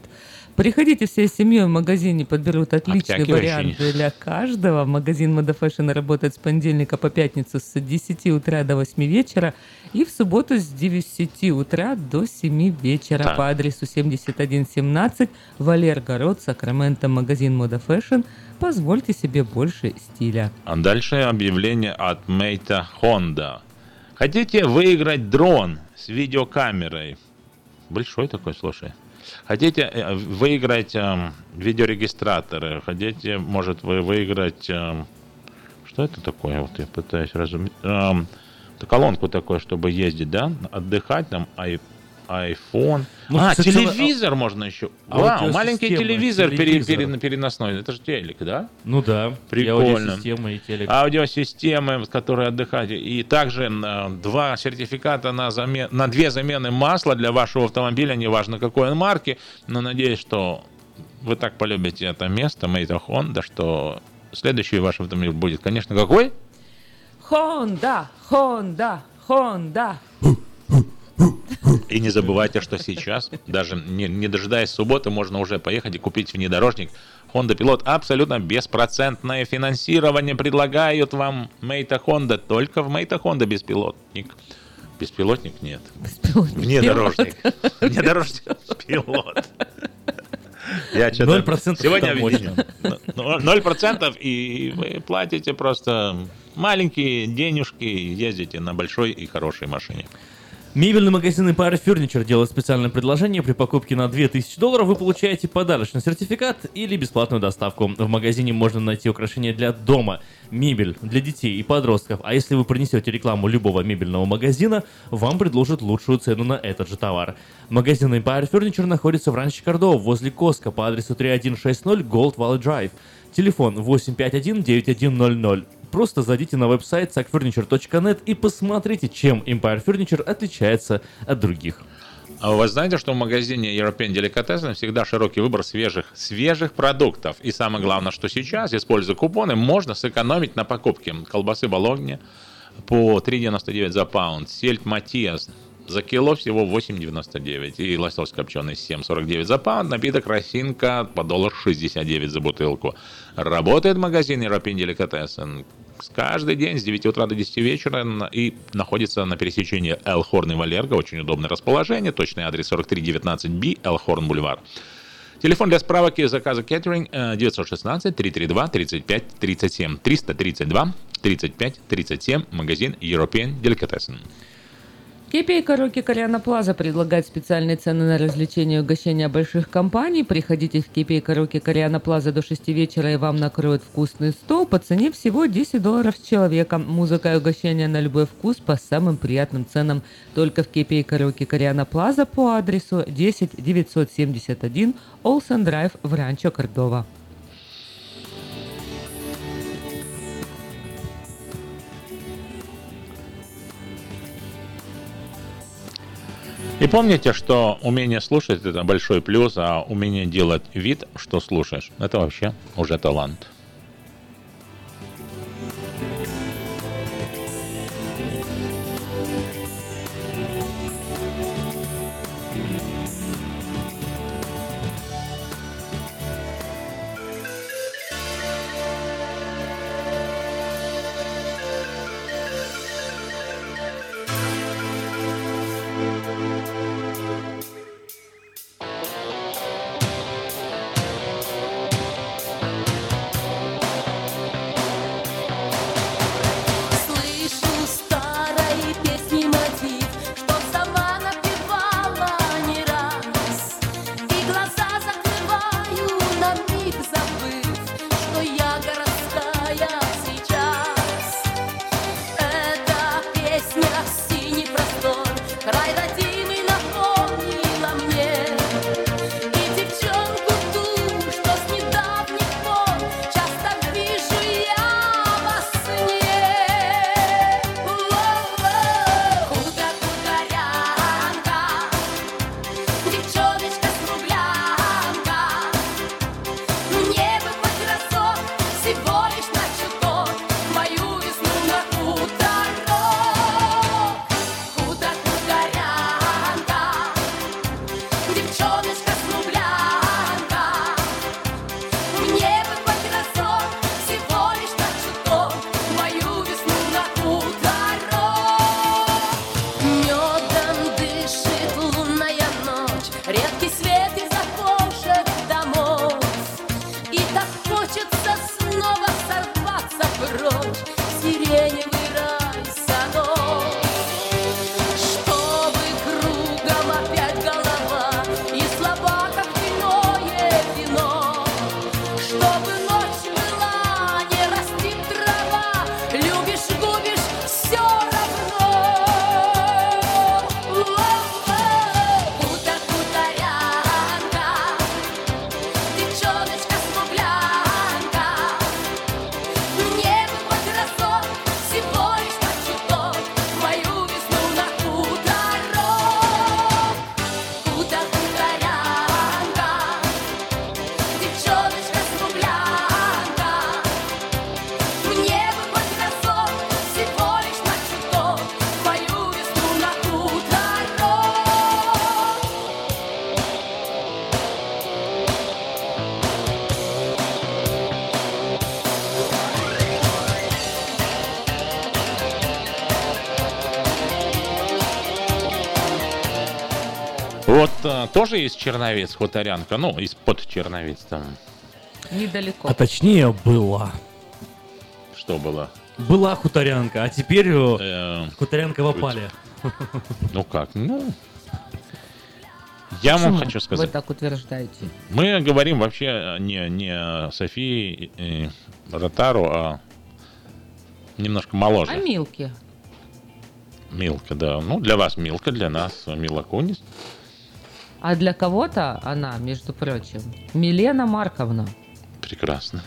S2: Приходите всей семьей в магазине, подберут отличный вариант для каждого. Магазин Moda Fashion работает с понедельника по пятницу с 10 утра до 8 вечера и в субботу с 9 утра до 7 вечера
S1: Так.
S2: по адресу 7117 Валер Город, Сакраменто, магазин Moda Fashion. Позвольте себе больше стиля.
S1: А дальше объявление от Мейта Honda. Хотите выиграть дрон с видеокамерой? Большой такой, слушай. Хотите э, выиграть эм, видеорегистраторы? Хотите, может, вы выиграть... эм, что это такое? Вот я пытаюсь разуметь. Эм, это колонку такую, чтобы ездить, да? Отдыхать там, ай, iPhone.
S3: Ну,
S1: а,
S3: кстати,
S1: телевизор можно еще. Вау,
S3: аудиосистема,
S1: маленький телевизор, пере-
S3: телевизор.
S1: пере- переносной. Это же телек, да?
S3: Ну да, и
S1: Прикольно.
S3: аудиосистема, и телек.
S1: Аудиосистемы, которые отдыхаете. И также э, два сертификата на, замен... на две замены масла для вашего автомобиля, неважно какой он марки. Но надеюсь, что вы так полюбите это место, Мейта Honda, что следующий ваш автомобиль будет, конечно, какой?
S2: Honda, Honda, Honda.
S1: И не забывайте, что сейчас, даже не, не дожидаясь субботы, можно уже поехать и купить внедорожник Honda Pilot. Абсолютно беспроцентное финансирование предлагают вам Мейта Honda. Только в Мейта Honda беспилотник. Беспилотник нет. Внедорожник. Внедорожник. Пилот. Я что-то
S3: 0%
S1: сегодня Ноль процентов, и вы платите просто маленькие денежки, и ездите на большой и хорошей машине.
S3: Мебельный магазин Empire Furniture делает специальное предложение. При покупке на 2000 долларов вы получаете подарочный сертификат или бесплатную доставку. В магазине можно найти украшения для дома, мебель для детей и подростков. А если вы принесете рекламу любого мебельного магазина, вам предложат лучшую цену на этот же товар. Магазин Empire Furniture находится в Ранче Кордова возле Коска по адресу 3160 Gold Valley Drive. Телефон 851-9100. Просто зайдите на веб-сайт sackfurniture.net и посмотрите, чем Empire Furniture отличается от других.
S1: А вы знаете, что в магазине European Delicatessen всегда широкий выбор свежих, свежих продуктов. И самое главное, что сейчас, используя купоны, можно сэкономить на покупке колбасы Бологни по 3,99 за паунд, сельдь Матиас за кило всего 8,99 и лосось копченый 7,49 за паунд, напиток Росинка по доллар 69 за бутылку. Работает магазин European Delicatessen каждый день с 9 утра до 10 вечера и находится на пересечении Элхорн и Валерго. Очень удобное расположение. Точный адрес 4319B, Элхорн Бульвар. Телефон для справок и заказа кеттеринг э, 916-332-35-37. 332-35-37. Магазин European Delicatessen.
S2: KPI Караоке Кориана Плаза предлагает специальные цены на развлечения и угощения больших компаний. Приходите в KPI Караоке Кориана Плаза до 6 вечера и вам накроют вкусный стол по цене всего 10 долларов с человека. Музыка и угощения на любой вкус по самым приятным ценам. Только в KPI Караоке Кориана Плаза по адресу 10 971 Олсен Драйв в Ранчо Кордова.
S1: И помните, что умение слушать это большой плюс, а умение делать вид, что слушаешь, это вообще уже талант. Тоже есть черновец, хуторянка, ну, из-под черновец там.
S2: Недалеко.
S3: А точнее была.
S1: Что было?
S3: Была хуторянка, а теперь э,
S1: Э,
S3: хуторянка в опале.
S1: ну как, ну... Я вам хочу
S2: Вы
S1: сказать.
S2: так утверждаете.
S1: Мы говорим вообще не, не о Софии и Ротару, а немножко моложе.
S2: А Милки?
S1: Милка, да. Ну, для вас Милка, для нас Мила Кунис.
S2: А для кого-то она, между прочим, Милена Марковна.
S1: Прекрасно.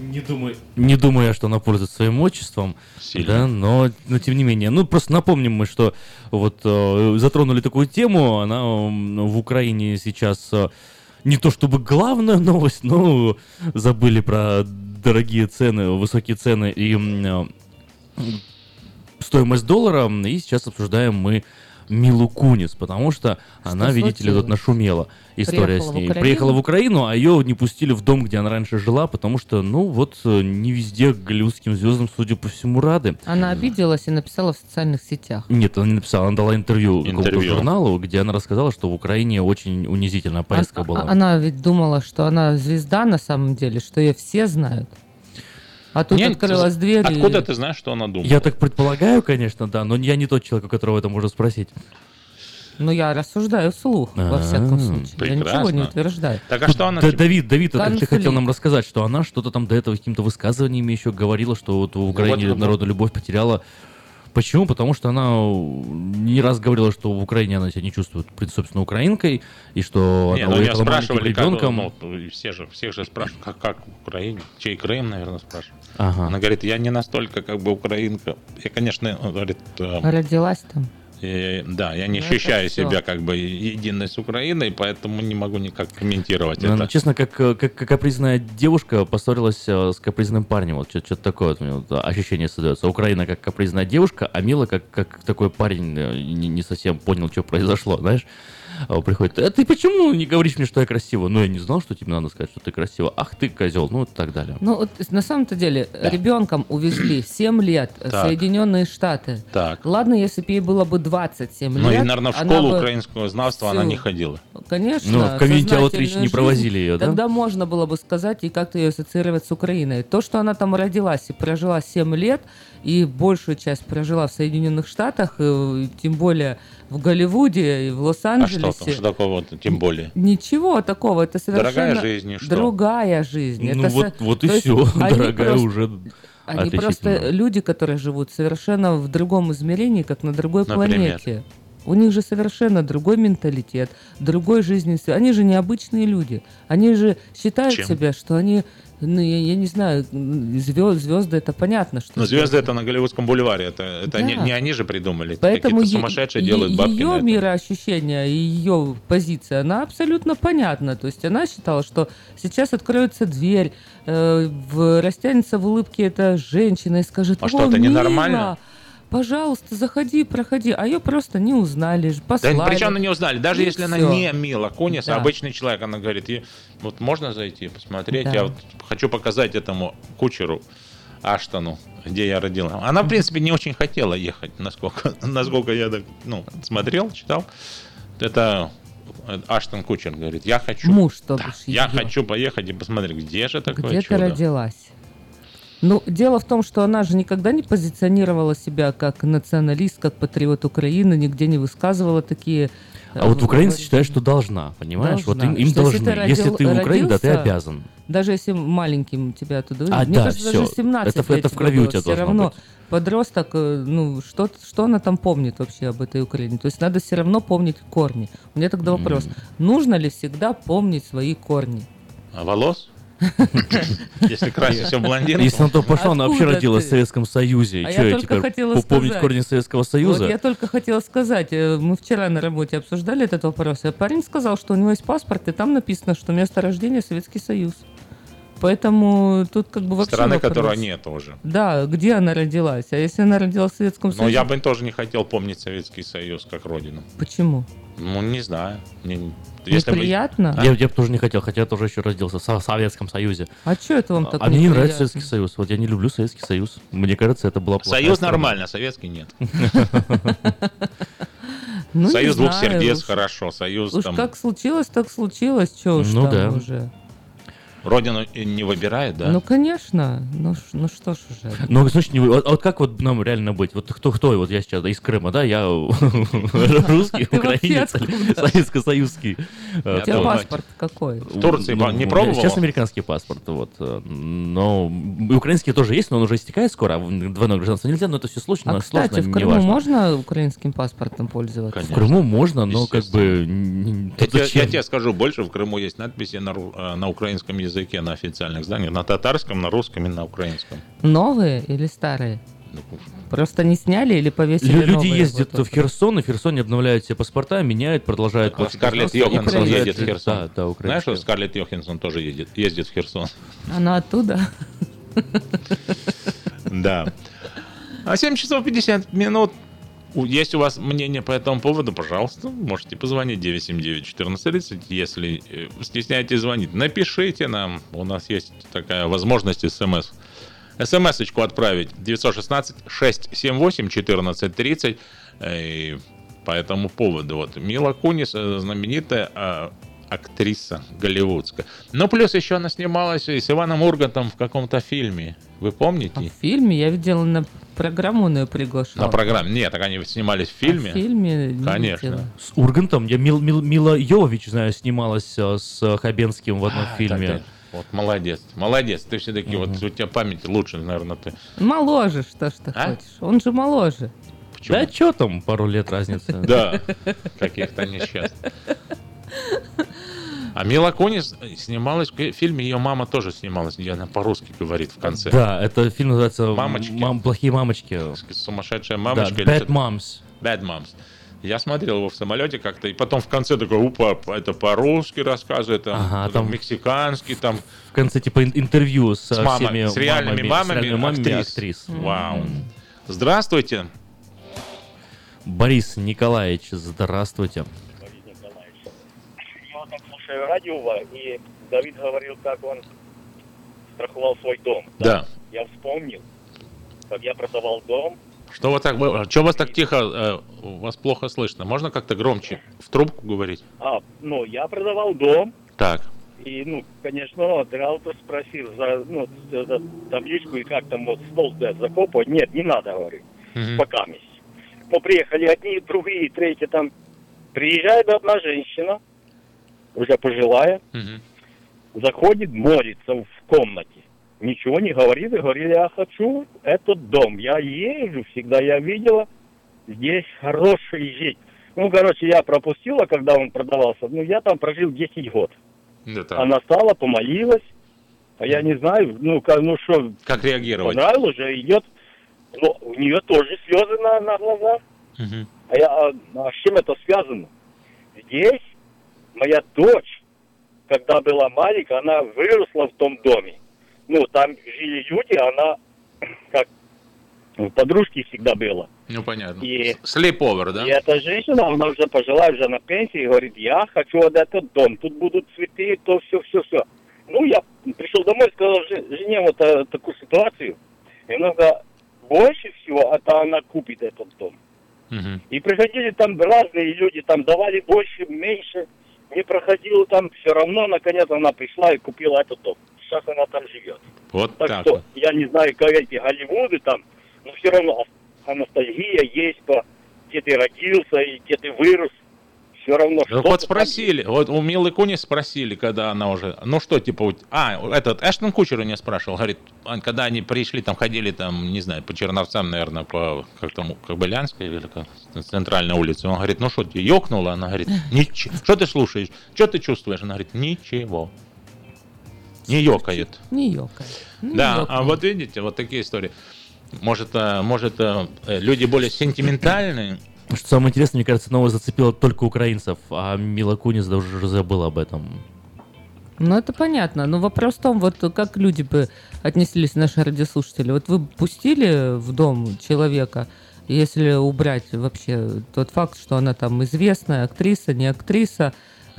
S3: Не думаю. Не думаю, я, что она пользуется своим отчеством.
S1: Сильно.
S3: Да, но, но тем не менее. Ну, просто напомним мы, что вот э, затронули такую тему. Она м, в Украине сейчас э, не то чтобы главная новость, но забыли про дорогие цены, высокие цены и э, стоимость доллара. И сейчас обсуждаем мы Милу Кунис, потому что она, видите ли, тут
S2: случилось?
S3: нашумела. История
S2: Приехала
S3: с
S2: в
S3: ней.
S2: Украину?
S3: Приехала в Украину, а ее не пустили в дом, где она раньше жила, потому что, ну, вот э, не везде голливудским звездам, судя по всему, рады.
S2: Она обиделась и написала в социальных сетях.
S3: Нет, она не написала, она дала интервью,
S1: Интервью.
S3: журналу, где она рассказала, что в Украине очень унизительная поездка
S2: А-
S3: была.
S2: а- Она ведь думала, что она звезда на самом деле, что ее все знают. А тут
S1: Нет,
S2: открылась дверь. и-
S1: Откуда ты знаешь, что она думала?
S3: Я так предполагаю, конечно, да, но я не тот человек, у которого это можно спросить.
S2: Ну, я рассуждаю вслух, во всяком случае. Я ничего не
S1: прекрасно.
S2: утверждаю.
S1: Так а что она...
S3: Да, Давид, Давид, это ты хотел нам рассказать, что она что-то там до этого какими-то высказываниями еще говорила, что вот в Украине
S1: вот, вот.
S3: народная любовь потеряла. Почему? Потому что она не раз говорила, что в Украине она себя не чувствует, собственно, украинкой, и что
S1: Не,
S3: она
S1: ну
S3: уехала маленьким
S1: спрашивали, как,
S3: ребенком.
S1: ну, и все же, всех же спрашивают, как, как в Украине, чей Крым, наверное, спрашивают.
S3: Ага.
S1: Она говорит, я не настолько как бы украинка. Я, конечно, говорит, э,
S2: Родилась там.
S1: Э, да, я не
S2: Ну,
S1: ощущаю
S2: всё.
S1: себя как бы единой с Украиной, поэтому не могу никак комментировать
S3: Ну,
S1: это.
S3: Честно, как, э, как, как капризная девушка поссорилась э, с капризным парнем. Вот что-то такое вот у меня вот ощущение создается. Украина как капризная девушка, а Мила как, как такой парень не, не совсем понял, что произошло, знаешь. Он приходит, а ты почему не говоришь мне, что я красива? Ну, я не знал, что тебе надо сказать, что ты красива. Ах ты, козел, ну, и так далее.
S2: Ну, вот на самом-то деле, ребенком увезли в 7 лет в
S1: Так.
S2: Соединенные Штаты.
S1: Так.
S2: Ладно, если бы ей было бы 27
S1: Ну
S2: лет.
S1: и, наверное, в
S2: она
S1: школу
S2: бы
S1: украинского знавства она
S2: всю-
S1: не ходила.
S2: Конечно.
S3: Ну, в
S2: сознательную
S3: outreach не провозили её, да?
S2: Тогда можно было бы сказать и как-то ее ассоциировать с Украиной. То, что она там родилась и прожила 7 лет, и большую часть прожила в Соединенных Штатах, и, тем более в Голливуде и в
S1: А что
S2: Лос-Анджелесе.
S1: там, что такого, тем более?
S2: Ничего такого, это совершенно
S1: Дорогая жизнь и что?
S2: другая жизнь.
S3: Ну,
S2: Это
S3: вот,
S2: со-
S3: вот и
S2: то есть
S3: все,
S2: они
S3: дорогая
S2: просто-
S3: уже
S2: Они просто люди, которые живут совершенно в другом измерении, как на другой
S1: Например?
S2: планете. У них же совершенно другой менталитет, другой жизненный. Они же необычные люди. Они же считают
S1: Чем?
S2: себя, что они, ну, я, я не знаю, звезд, звезды это понятно, что
S1: Но звезды это на Голливудском бульваре, это, это не,
S2: Да.
S1: не они же придумали. Это
S2: Поэтому
S1: Какие-то сумасшедшие
S2: е-
S1: делают бабки
S2: ее мироощущение и ее позиция, она абсолютно понятна. То есть она считала, что сейчас откроется дверь, э, в, растянется в улыбке эта женщина и скажет,
S1: А
S2: «О,
S1: что, это ненормально?
S2: Пожалуйста, заходи, проходи. А ее просто не узнали,
S1: Да
S2: послали.
S1: причем она не узнали. Даже
S2: И
S1: если она
S2: всё.
S1: не Мила Кунис, а
S2: Да.
S1: обычный человек, она говорит, «И вот можно зайти, посмотреть,
S2: Да.
S1: я вот хочу показать этому кучеру Аштону, где я родила. Она, в принципе, не очень хотела ехать, насколько, насколько я так, ну, смотрел, читал. Это Аштон Кучер говорит, я хочу,
S2: Муж, то
S1: Да, я хочу поехать и посмотреть, где же такое
S2: Где ты
S1: чудо.
S2: родилась? Ну, дело в том, что она же никогда не позиционировала себя как националист, как патриот Украины, нигде не высказывала такие...
S3: А вот
S2: э,
S3: украинцы считают, что должна, понимаешь? Вот им,
S2: Должна.
S3: им
S2: Что если
S3: должны.
S2: ты
S3: Если ты в Украине, да, ты
S2: родился,
S3: обязан.
S2: Даже если маленьким тебя оттуда
S3: А,
S2: Мне
S3: да,
S2: кажется,
S3: всё.
S2: даже 17
S3: Это это в крови у
S2: было
S3: тебя
S2: всё
S3: должно
S2: равно.
S3: быть.
S2: Подросток, э, ну, что, что она там помнит вообще об этой Украине? То есть надо все равно помнить корни. У меня тогда вопрос. Нужно ли всегда помнить свои корни?
S1: А волос? Если красить все блондинку.
S3: Если на то пошло, она вообще родилась в? Советском Союзе.
S2: А
S3: что,
S2: я только хотела
S3: помнить корни Советского Союза?
S2: Вот я только хотела сказать, э, мы вчера на работе обсуждали этот вопрос, и парень сказал, что у него есть паспорт, и там написано, что место рождения Советский Союз. Поэтому тут как бы вообще
S1: Страны,
S2: вопрос.
S1: которой нет уже.
S2: Да, где она родилась? А если она родилась в Советском
S1: Но
S2: Союзе?
S1: я бы тоже не хотел помнить Советский Союз как родину.
S2: Почему?
S1: Ну, не знаю. Мне- если бы-
S2: Неприятно?
S1: А?
S3: Я, я бы тоже не хотел, хотя я тоже еще родился в Со- Советском Союзе.
S2: А что это вам так
S3: а мне не нравится
S2: неприятно?
S3: Советский Союз. Вот я не люблю Советский Союз. Мне кажется, это была
S1: Союз
S3: страна.
S1: нормально, советский нет.
S2: Ну,
S1: Союз двух
S2: знаю,
S1: сердец
S2: уж-
S1: хорошо, союз
S2: Уж
S1: там
S2: как случилось, так случилось, что уж
S3: Ну
S2: там
S3: да.
S2: уже.
S1: Родину не выбирает, да?
S2: Ну, конечно. Ну, ну что ж уже.
S3: Ну, значит, не вы- вот, а вот как вот нам реально быть? Вот кто, кто, вот я сейчас из Крыма, да, я русский, украинец, советско-союзский.
S1: Я
S2: У тебя паспорт какой?
S1: В Турции
S3: Ну,
S1: не
S3: у меня
S1: пробовал?
S3: Сейчас американский паспорт, вот. э, Но украинский тоже есть, но он уже истекает скоро, а двойное гражданство нельзя, но это все сложно,
S2: А, кстати,
S3: сложно,
S2: в Крыму можно украинским паспортом пользоваться?
S3: В Крыму можно, но как бы...
S1: Я тебе,
S3: зачем?
S1: я тебе скажу больше, в Крыму есть надписи на, э, на украинском языке на официальных зданиях, на татарском, на русском и на украинском.
S2: Новые или старые?
S1: Ну,
S2: Просто не сняли или повесили
S3: Лю- Люди
S2: новые
S3: ездят
S2: вот
S3: в Херсон, и в Херсоне обновляют себе паспорта, меняют, продолжают
S1: А Скарлетт Йоханссон едет в. Херсон.
S3: Да, да,
S1: Знаешь, что Скарлетт Йоханссон тоже едет, ездит в Херсон?
S2: Она оттуда?
S1: Да. А 7 часов 50 минут. Есть у вас мнение по этому поводу, пожалуйста, можете позвонить 979-1430, если э, стесняетесь звонить. Напишите нам, у нас есть такая возможность смс. СМС-очку отправить 916-678-1430 э, по этому поводу. Вот Мила Кунис, э, знаменитая э, актриса голливудская. Ну, плюс еще она снималась и с Иваном Ургантом в каком-то фильме. Вы помните?
S2: В фильме я видела на программу он ее приглашал.
S1: На программе. Нет, так они снимались в фильме.
S2: А в фильме не
S1: Конечно.
S2: видела.
S3: С Ургантом. Я Мил- Мил- Мила Йовович, знаю, снималась э, с Хабенским в одном
S1: А,
S3: фильме.
S1: так, так. Вот молодец, молодец. Ты все-таки, вот у тебя память лучше, наверное, ты.
S2: Моложе, что ж ты
S1: А?
S2: хочешь? Он же моложе.
S3: Да что там, пару лет разницы.
S1: Да, каких-то несчастных. А Мила Кунис снималась в фильме, ее мама тоже снималась, она по-русски говорит в конце.
S3: Да, это фильм называется
S1: Мамочки.
S3: «Мам- «Плохие мамочки».
S1: Сумасшедшая
S3: Да,
S1: мамочка. или
S3: Bad. Moms.
S1: Bad Moms. Я смотрел его в самолете как-то, и потом в конце такой, упа, это по-русски рассказывает, там,
S3: Ага, там-
S1: мексиканский, там
S3: В конце типа ин- интервью с,
S1: с, мамой,
S3: всеми
S1: с реальными мамами,
S3: с реальными мамами
S1: актрис.
S3: актрис.
S1: Вау. Здравствуйте.
S3: Борис Николаевич, здравствуйте.
S10: Слушаю радио, и Давид говорил, как он страховал свой дом.
S1: Да.
S10: Я вспомнил, как я продавал дом.
S1: Что вы так, что вас так тихо, э, вас плохо слышно? Можно как-то громче в трубку говорить?
S10: А, ну, я продавал дом,
S1: Так.
S10: и, ну, конечно, риэлтор спросил за, ну, за- за табличку и как там вот стол да, закопывать. Нет, не надо, говорю,
S1: Мгм.
S10: пока месть. Ну, приехали одни, другие, третьи там. Приезжает одна женщина, уже пожилая,
S1: Мгм.
S10: заходит, молится в комнате. Ничего не говорит и говорит, я хочу этот дом. Я езжу всегда, я видела, здесь хороший жить. Ну, короче, я пропустила, когда он продавался. Ну, я там прожил 10 год.
S1: Да, так.
S10: Она стала, помолилась. А я не знаю, ну, как, ну что,
S1: Как реагировать?
S10: понравилось же, идет. Ну, у нее тоже слезы на, на глазах.
S1: Мгм.
S10: А, я, а, а с чем это связано? Здесь моя дочь, когда была маленькая, она выросла в том доме. Ну, там жили люди, она как подружки всегда была.
S1: Ну, понятно.
S10: И-
S1: Слеповер, да?
S10: И эта женщина, она уже пожилая, уже на пенсии, говорит, я хочу вот этот дом, тут будут цветы, то все, все, все. Ну, я пришел домой, сказал же- жене вот э, такую ситуацию. И она сказала, больше всего это она купит этот дом.
S1: Мгм.
S10: И приходили там разные люди, там давали больше, меньше. Не проходило там, все равно, наконец, она пришла и купила этот дом. Сейчас она там живет.
S1: Вот
S10: Так
S1: так
S10: что,
S1: вот.
S10: я не знаю, как эти Голливуды там, но все равно а ностальгия есть, по, где ты родился и где ты вырос. Все равно
S1: Ну, вот
S10: там
S1: спросили, вот у Милы Кунис спросили, когда она уже, ну что, типа, а, этот Эштон Кучер у нее спрашивал, говорит, а, когда они пришли, там ходили, там, не знаю, по Черновцам, наверное, по, как там, Кобылянской или как, центральной улице, он говорит, ну что, тебе ёкнуло? Она говорит, ничего, что ты слушаешь, что ты чувствуешь? Она говорит, ничего. Не ёкает.
S2: Не ёкает. Не
S1: Да, а
S2: ёкает.
S1: вот видите, вот такие истории. Может, э, может э, э, люди более сентиментальные,
S3: Что самое интересное, мне кажется, новость зацепила только украинцев, а Мила Кунис даже уже забыл об этом.
S2: Ну, это понятно. Но вопрос в том, вот как люди бы отнеслись, наши радиослушатели. Вот вы пустили в дом человека, если убрать вообще тот факт, что она там известная, актриса, не актриса,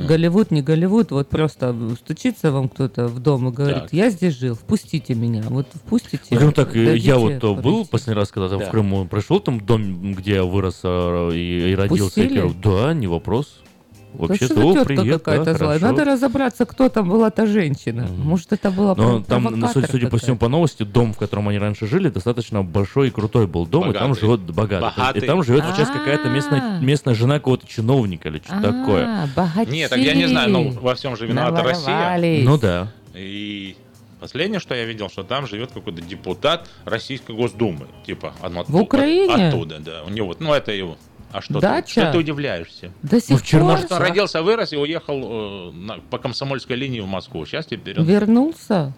S2: Голливуд, не Голливуд, вот просто стучится вам кто-то в дом и говорит,
S3: Так.
S2: я здесь жил, впустите меня. Вот впустите.
S3: Ну так, э,
S2: дадите
S3: я вот то был
S2: пройти.
S3: последний раз, когда там
S2: Да.
S3: в Крыму пришел, там дом, где я вырос а, и, и родился.
S2: Пустили?
S3: говорю, да, не вопрос.
S2: Да
S3: Вообще,
S2: что за
S3: о, привет,
S2: какая-то
S3: да,
S2: злая.
S3: хорошо.
S2: Надо разобраться, кто там была та женщина. Может, это была
S3: Но там, на- судя, судя по всему,
S2: какая-то.
S3: по новости, дом, в котором они раньше жили, достаточно большой и крутой был дом, и там
S1: Богатый.
S3: живет богатый.
S1: Богатый.
S3: И там живет сейчас какая-то местная,
S2: А.
S3: местная жена какого-то чиновника или что-то такое.
S2: А, богатели.
S1: Нет, так я не знаю, ну, во всем же виновата Россия.
S3: Ну да.
S1: И последнее, что я видел, что там живет какой-то депутат Российской Госдумы. Типа, оно
S2: В Украине?
S1: Оттуда, да. У него, ну, это его. А что ты,
S2: Дача?
S1: что ты удивляешься?
S2: До сих
S1: в Черноморске
S2: пор?
S1: он родился, вырос и уехал э, на- по комсомольской линии в Москву. Сейчас теперь он...
S2: Вернулся?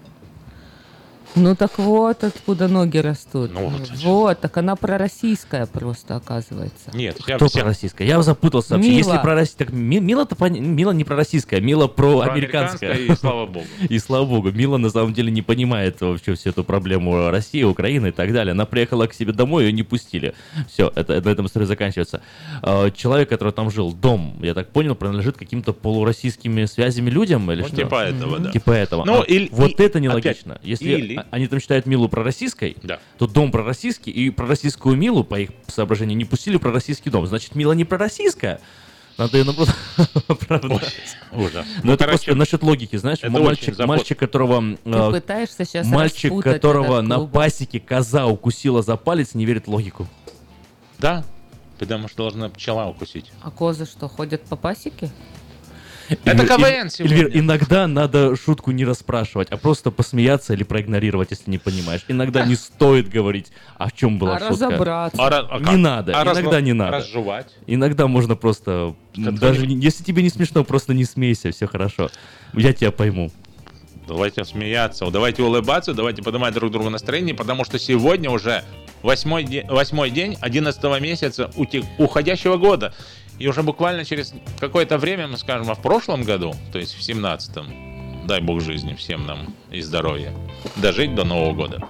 S2: Ну так вот, откуда ноги растут.
S1: Ну вот.
S2: Вот, так она пророссийская просто, оказывается.
S1: Нет, я
S3: Кто
S1: вся-
S3: про российское? Я запутался вообще.
S2: Мила.
S3: Если про российское, так Ми- Мила-то пон- Мила не про российское, Мила про,
S1: Про и слава богу.
S3: И слава богу, Мила на самом деле не понимает вообще всю эту проблему России, Украины и так далее. Она приехала к себе домой, ее не пустили. Все, это, на этом история заканчивается. А, Человек, который там жил, дом, я так понял, принадлежит каким-то полуроссийскими связями людям или
S1: Вот
S3: что?
S1: типа этого, да.
S3: Типа этого.
S1: Ну,
S3: А
S1: или-
S3: вот
S1: и-
S3: это нелогично.
S1: опять,
S3: Если
S1: или-
S3: а- они там считают Милу пророссийской,
S1: Да.
S3: то дом пророссийский, и пророссийскую Милу, по их соображениям, не пустили в пророссийский дом. Значит, Мила не пророссийская. Надо ее наоборот оправдать.
S1: Ужас.
S3: Ну,
S1: Ну,
S3: это
S1: короче,
S3: просто насчет логики, знаешь, мальчик, мальчик, которого
S2: Ты
S3: э,
S2: пытаешься сейчас
S3: мальчик, которого
S2: этот
S3: на пасеке коза укусила за палец, не верит в логику.
S1: Да, потому что должна пчела укусить.
S2: А козы что, ходят по пасеке?
S1: Это
S3: Эльвир,
S1: КВН сегодня.
S3: Эльвир, иногда надо шутку не расспрашивать, а просто посмеяться или проигнорировать, если не понимаешь. Иногда не стоит говорить, а в чем была
S2: А
S3: шутка.
S2: разобраться.
S1: А а
S3: не надо,
S1: А раз-
S3: иногда не надо.
S1: разжевать?
S3: Иногда можно просто, даже
S1: не-
S3: если тебе не смешно, просто не смейся, все хорошо. Я тебя пойму.
S1: Давайте смеяться, давайте улыбаться, давайте поднимать друг другу настроение, потому что сегодня уже восьмой, де- восьмой день 11 месяца уходящего года. И уже буквально через какое-то время, мы скажем, а в прошлом году, то есть в 17-м, дай бог жизни всем нам и здоровья, дожить до Нового года.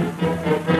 S11: Thank you.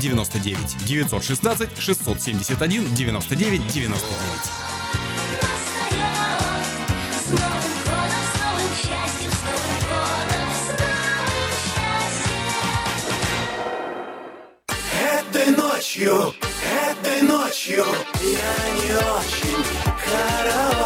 S11: 99 916 671 99 99.
S12: Этой ночью, этой ночью я не очень, короче.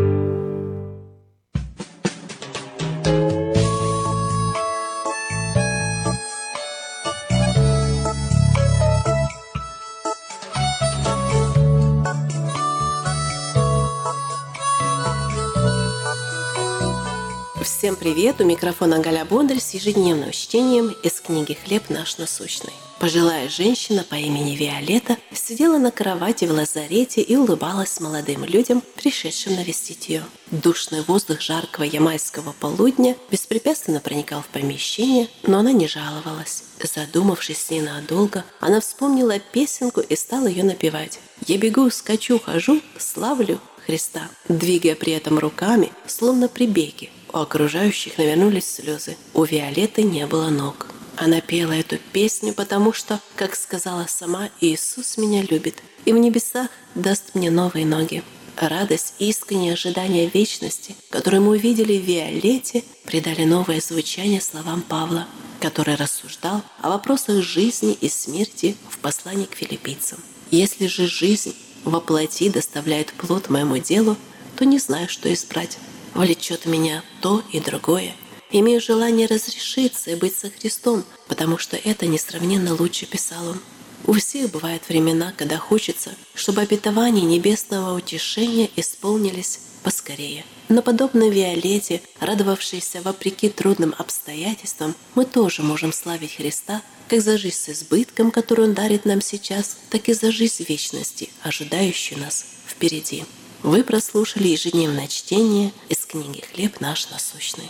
S13: Всем привет! У микрофона Галя Бондарь с ежедневным чтением из книги «Хлеб наш насущный». Пожилая женщина по имени Виолетта сидела на кровати в лазарете и улыбалась молодым людям, пришедшим навестить ее. Душный воздух жаркого ямайского полудня беспрепятственно проникал в помещение, но она не жаловалась. Задумавшись ненадолго, она вспомнила песенку и стала ее напевать. «Я бегу, скачу, хожу, славлю Христа», двигая при этом руками, словно при беге. У окружающих навернулись слезы. У Виолетты не было ног. Она пела эту песню, потому что, как сказала сама, Иисус меня любит и в небесах даст мне новые ноги. Радость и искреннее ожидание вечности, которые мы увидели в Виолетте, придали новое звучание словам Павла, который рассуждал о вопросах жизни и смерти в послании к филиппийцам. «Если же жизнь во плоти доставляет плод моему делу, то не знаю, что избрать. Влечет меня то и другое. Имею желание разрешиться и быть со Христом, потому что это несравненно лучше, писал он. У всех бывают времена, когда хочется, чтобы обетования небесного утешения исполнились поскорее. Но подобно Виолетте, радовавшейся вопреки трудным обстоятельствам, мы тоже можем славить Христа как за жизнь с избытком, который Он дарит нам сейчас, так и за жизнь вечности, ожидающую нас впереди. Вы прослушали ежедневное чтение из книги «Хлеб наш насущный».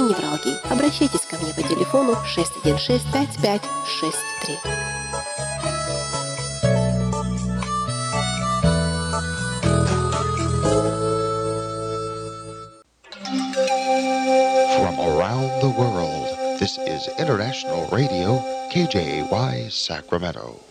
S13: невралгии. Обращайтесь ко мне по телефону 616 5563.
S14: From around the world, this is International Radio, KJY Sacramento.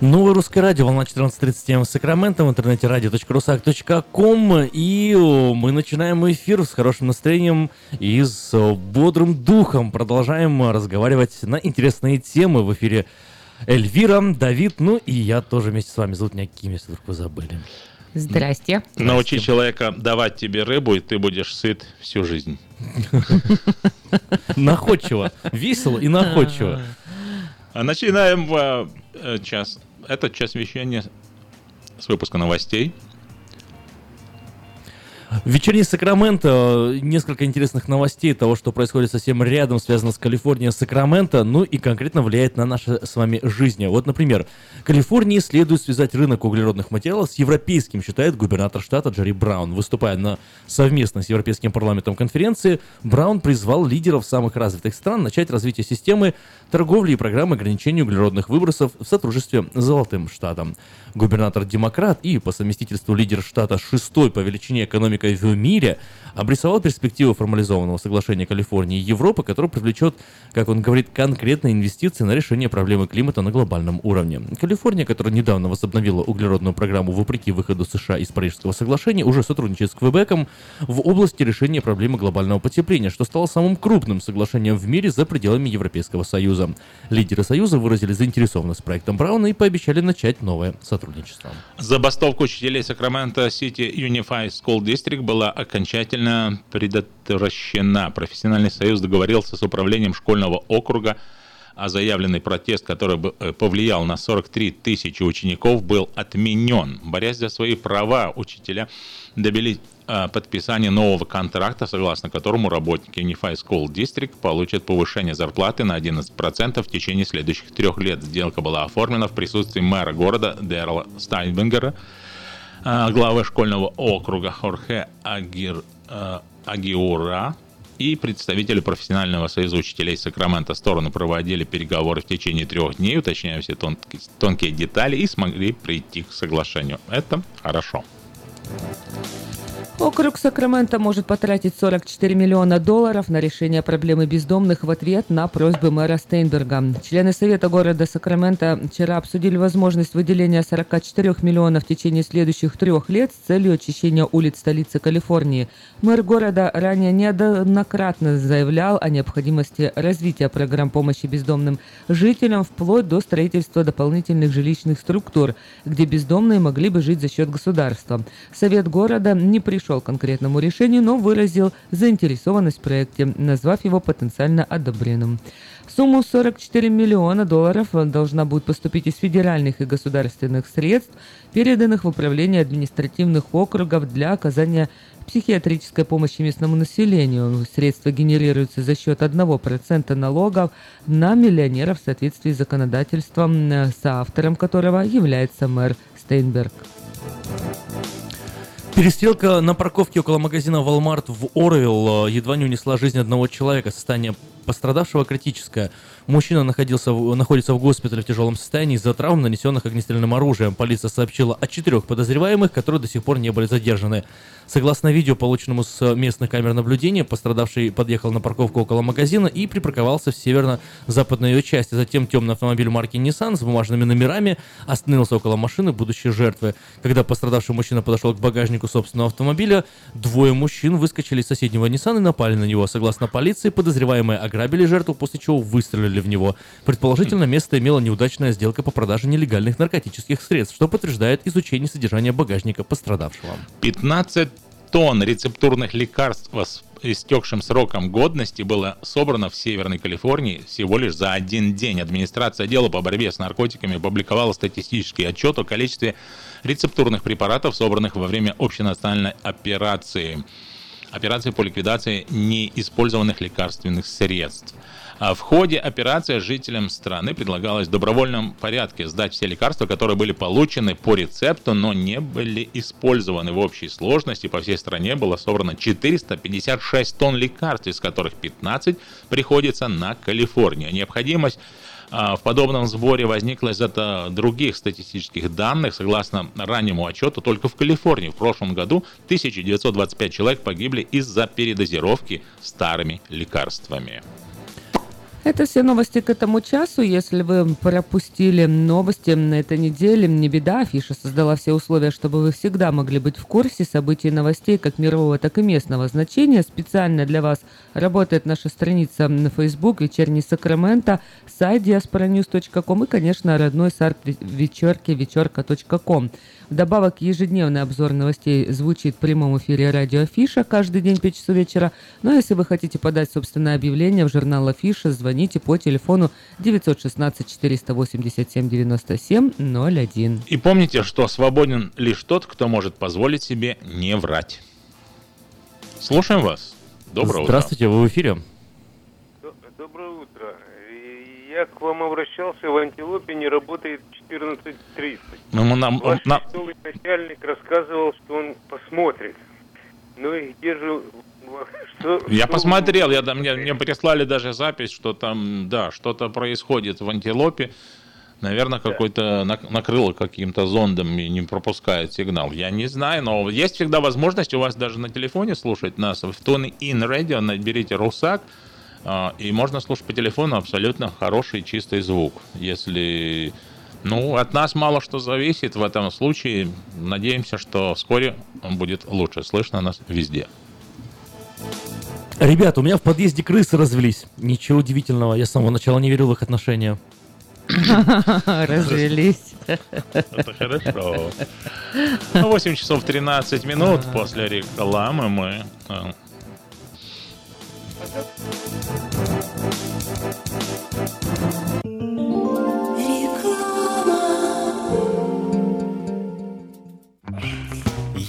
S3: Новое русское радио, волна 14.37 в Сакраменто, в интернете radio.rusak.com И мы начинаем эфир с хорошим настроением и с бодрым духом. Продолжаем разговаривать на интересные темы в эфире Эльвира, Давид, ну и я тоже вместе с вами. Зовут меня Ким, если вдруг вы забыли.
S2: Здрасте.
S1: Научи человека давать тебе рыбу, и ты будешь сыт всю жизнь.
S3: Находчиво, весело и находчиво.
S1: А Начинаем э, э, час. Этот час вещания с выпуска новостей.
S3: Вечерний Сакраменто, несколько интересных новостей того, что происходит совсем рядом, связано с Калифорнией, Сакраменто, ну и конкретно влияет на наши с вами жизни. Вот, например, Калифорнии следует связать рынок углеродных материалов с европейским, считает губернатор штата Джерри Браун. Выступая на совместной с Европейским парламентом конференции, Браун призвал лидеров самых развитых стран начать развитие системы торговли и программы ограничения углеродных выбросов в сотрудничестве с Золотым Штатом. Губернатор-демократ и по совместительству лидер штата шестой по величине экономикой в мире обрисовал перспективу формализованного соглашения Калифорнии и Европы, которое привлечет, как он говорит, конкретные инвестиции на решение проблемы климата на глобальном уровне. Калифорния, которая недавно возобновила углеродную программу вопреки выходу США из Парижского соглашения, уже сотрудничает с Квебеком в области решения проблемы глобального потепления, что стало самым крупным соглашением в мире за пределами Европейского Союза. Лидеры Союза выразили заинтересованность проектом Брауна и пообещали начать новое сотрудничество.
S1: Забастовка учителей Сакраменто City Unified School District была окончательно предотвращена. Профессиональный союз договорился с управлением школьного округа, а заявленный протест, который бы, э, повлиял на 43 тысячи учеников, был отменен. Борясь за свои права, учителя добились э, подписания нового контракта, согласно которому работники Unified School District получат повышение зарплаты на 11% в течение следующих трех лет. Сделка была оформлена в присутствии мэра города Дэрла Стайнбенгера, э, главы школьного округа Хорхе Агир, Агиура и представители профессионального союза учителей Сакрамента стороны проводили переговоры в течение трех дней, уточняя все тонкие, тонкие детали и смогли прийти к соглашению. Это хорошо.
S2: Округ Сакраменто может потратить 44 миллиона долларов на решение проблемы бездомных в ответ на просьбы мэра Стейнберга. Члены Совета города Сакраменто вчера обсудили возможность выделения 44 миллионов в течение следующих трех лет с целью очищения улиц столицы Калифорнии. Мэр города ранее неоднократно заявлял о необходимости развития программ помощи бездомным жителям вплоть до строительства дополнительных жилищных структур, где бездомные могли бы жить за счет государства. Совет города не пришел к конкретному решению, но выразил заинтересованность в проекте, назвав его потенциально одобренным. Сумму 44 миллиона долларов должна будет поступить из федеральных и государственных средств, переданных в управление административных округов для оказания психиатрической помощи местному населению. Средства генерируются за счет 1% налогов на миллионеров в соответствии с законодательством, э, соавтором которого является мэр Стейнберг.
S3: Перестрелка на парковке около магазина Walmart в Орвилл э, едва не унесла жизнь одного человека. Состояние пострадавшего критическое. Мужчина находился, находится в госпитале в тяжелом состоянии из-за травм, нанесенных огнестрельным оружием. Полиция сообщила о четырех подозреваемых, которые до сих пор не были задержаны. Согласно видео, полученному с местных камер наблюдения, пострадавший подъехал на парковку около магазина и припарковался в северно-западной ее части. Затем темный автомобиль марки Nissan с бумажными номерами остановился около машины будущей жертвы. Когда пострадавший мужчина подошел к багажнику собственного автомобиля, двое мужчин выскочили из соседнего Nissan и напали на него. Согласно полиции, подозреваемые ограбили жертву, после чего выстрелили в него. Предположительно, место имела неудачная сделка по продаже нелегальных наркотических средств, что подтверждает изучение содержания багажника пострадавшего.
S1: 15 тонн рецептурных лекарств с истекшим сроком годности было собрано в Северной Калифорнии всего лишь за один день. Администрация отдела по борьбе с наркотиками опубликовала статистический отчет о количестве рецептурных препаратов, собранных во время общенациональной операции. Операции по ликвидации неиспользованных лекарственных средств. А В ходе операции жителям страны предлагалось в добровольном порядке сдать все лекарства, которые были получены по рецепту, но не были использованы в общей сложности. По всей стране было собрано 456 тонн лекарств, из которых 15 приходится на Калифорнию. Необходимость а, в подобном сборе возникла из-за других статистических данных. Согласно раннему отчету, только в Калифорнии в прошлом году 1925 человек погибли из-за передозировки старыми лекарствами.
S2: Это все новости к этому часу. Если вы пропустили новости на этой неделе, не беда. Афиша создала все условия, чтобы вы всегда могли быть в курсе событий и новостей как мирового, так и местного значения. Специально для вас работает наша страница на Facebook «Вечерний Сакраменто», сайт diasporanews.com и, конечно, родной сайт вечерки вечерка.ком. Вдобавок, ежедневный обзор новостей звучит в прямом эфире радио Афиша каждый день в 5 часов вечера. Но если вы хотите подать собственное объявление в журнал Афиша, звоните по телефону 916-487-97-01.
S1: И помните, что свободен лишь тот, кто может позволить себе не врать. Слушаем вас. Доброе
S3: Здравствуйте, вы в эфире.
S15: Доброе утро. Я к вам обращался, в антилопе не работает 14.30.
S1: Ну, мы нам-
S15: Ваш
S1: нам-
S15: начальник рассказывал, что он посмотрит. Ну и где же... Что,
S1: Я
S15: что-
S1: посмотрел, я, мне, мне прислали даже запись, что там, да, что-то происходит в антилопе. Наверное, какой-то нак- накрыло каким-то зондом и не пропускает сигнал. Я не знаю, но есть всегда возможность у вас даже на телефоне слушать нас. В Tune In Radio наберите «Русак», а, и можно слушать по телефону абсолютно хороший чистый звук. Если ну, от нас мало что зависит в этом случае. Надеемся, что вскоре он будет лучше. Слышно нас везде.
S3: Ребята, у меня в подъезде крысы развелись. Ничего удивительного, я с самого начала не верил в их отношения.
S2: Развелись.
S1: Это хорошо. Ну, 8 часов 13 минут после рекламы мы... э,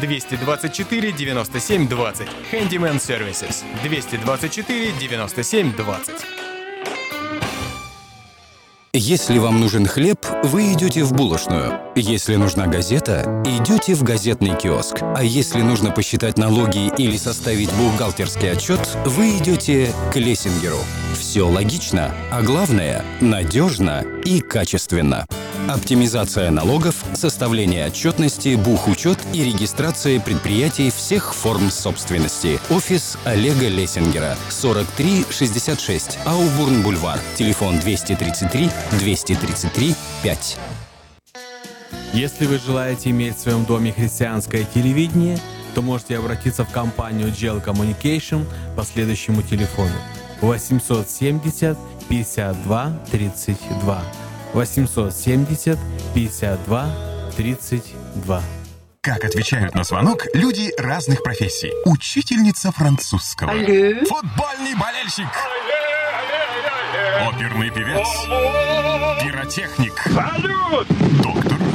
S11: 224 97 20. Handyman Services 224 97 20.
S16: Если вам нужен хлеб, вы идете в булочную. Если нужна газета, идете в газетный киоск. А если нужно посчитать налоги или составить бухгалтерский отчет, вы идете к Лессингеру. Все логично, а главное – надежно и качественно. Оптимизация налогов, составление отчетности, бухучет и регистрация предприятий всех форм собственности. Офис Олега Лессингера. 4366 Аубурн-Бульвар. Телефон 233 233 5.
S17: Если вы желаете иметь в своем доме христианское телевидение, то можете обратиться в компанию Gel Communication по следующему телефону 870 52 32 870 52 32.
S18: Как отвечают на звонок люди разных профессий. Учительница французского.
S19: Алло.
S18: Футбольный болельщик. Оперный певец. Пиротехник.
S19: Салют!
S18: Доктор.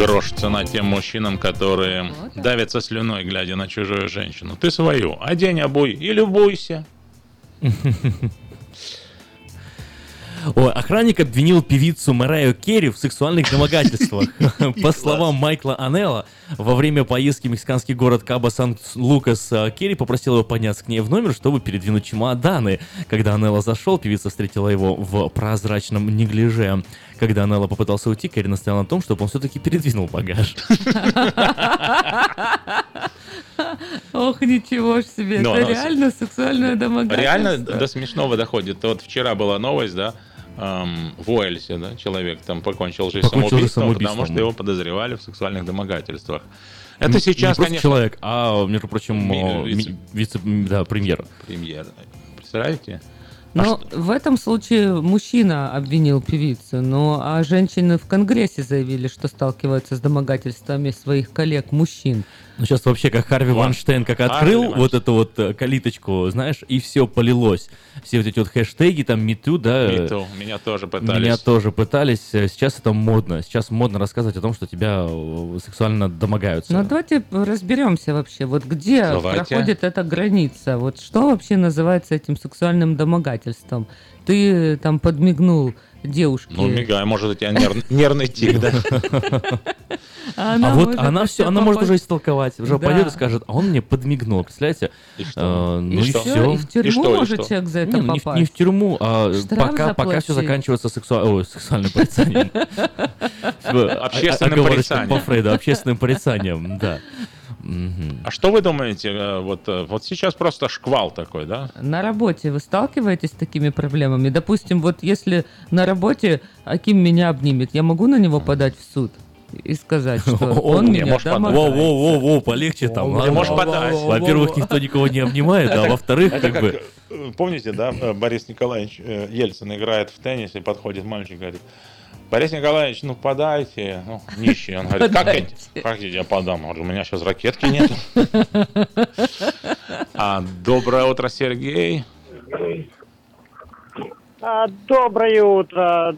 S1: Грош цена тем мужчинам, которые давятся слюной, глядя на чужую женщину. Ты свою, одень обуй и любуйся.
S3: Ой, охранник обвинил певицу Мараю Керри в сексуальных домогательствах. По словам Майкла Анелла, во время поездки в мексиканский город Каба Сан-Лукас э, Керри попросил его подняться к ней в номер, чтобы передвинуть чемоданы. Когда Анелла зашел, певица встретила его в прозрачном неглиже. Когда Анелла попытался уйти, Керри настоял на том, чтобы он все-таки передвинул багаж.
S2: Ох, ничего ж себе,
S1: Но
S2: это реально сексуальное домогательство.
S1: Реально до смешного доходит. Вот вчера была новость, да, эм, в Уэльсе, да, человек там покончил жизнь
S3: Покончил жизнь
S1: самоубийством, потому
S3: самоубийством,
S1: что
S3: да.
S1: его подозревали в сексуальных домогательствах. Это
S3: Не-
S1: сейчас,
S3: не просто
S1: конечно...
S3: человек, а, между прочим,
S1: Ми- вице-
S3: вице, да, премьер.
S1: Премьер. Представляете?
S2: Но в этом случае мужчина обвинил певицу, ну а женщины в Конгрессе заявили, что сталкиваются с домогательствами своих коллег-мужчин.
S3: Ну, сейчас вообще как Харви Ванштейн как
S1: Харви
S3: открыл
S1: Вайнштейн.
S3: вот эту вот э, калиточку, знаешь, и все полилось. Все вот эти вот хэштеги, там, мету, да.
S1: Миту. Меня тоже пытались.
S3: Меня тоже пытались. Э, Сейчас это модно. Сейчас модно рассказывать о том, что тебя э, сексуально домогаются.
S2: Ну давайте разберемся вообще, вот где
S3: Давайте.
S2: проходит эта граница, вот что вообще называется этим сексуальным домогательством? Ты там подмигнул девушке.
S1: Ну, мигай, может, у тебя нерв- нервный тик, да?
S2: А
S3: А, вот она все, она может уже истолковать, уже пойдет и скажет, а он мне подмигнул, представляете?
S1: И?
S3: Э,
S2: И
S3: ну и
S2: что?
S3: все.
S2: И в тюрьму может человек за это
S3: не, не в-
S2: попасть?
S3: Не, в тюрьму, а пока, пока все заканчивается сексуальным порицанием.
S1: Общественным
S3: Оговорочка
S1: порицанием.
S3: По Фрейду, общественным порицанием, да. Мгм.
S1: А что вы думаете, э, вот, э, вот сейчас просто шквал такой, да?
S2: На работе вы сталкиваетесь с такими проблемами? Допустим, вот если на работе Аким меня обнимет, я могу на него подать в суд и сказать, что он
S3: Не,
S2: меня
S3: можешь подать.
S2: домогается?
S3: Во-во-во-во, полегче там.
S1: Ты
S3: ладно?
S1: можешь подать.
S3: Во-первых, никто никого не обнимает, а во-вторых, как бы...
S1: э, Помните, да, Борис Николаевич Ельцин играет в теннис и подходит мальчик и говорит, Борис Николаевич, ну подайте, ну, нищий. Он говорит, как, я- как я подам? Он говорит, у меня сейчас ракетки нет. А, доброе утро, Сергей.
S20: А, Доброе утро.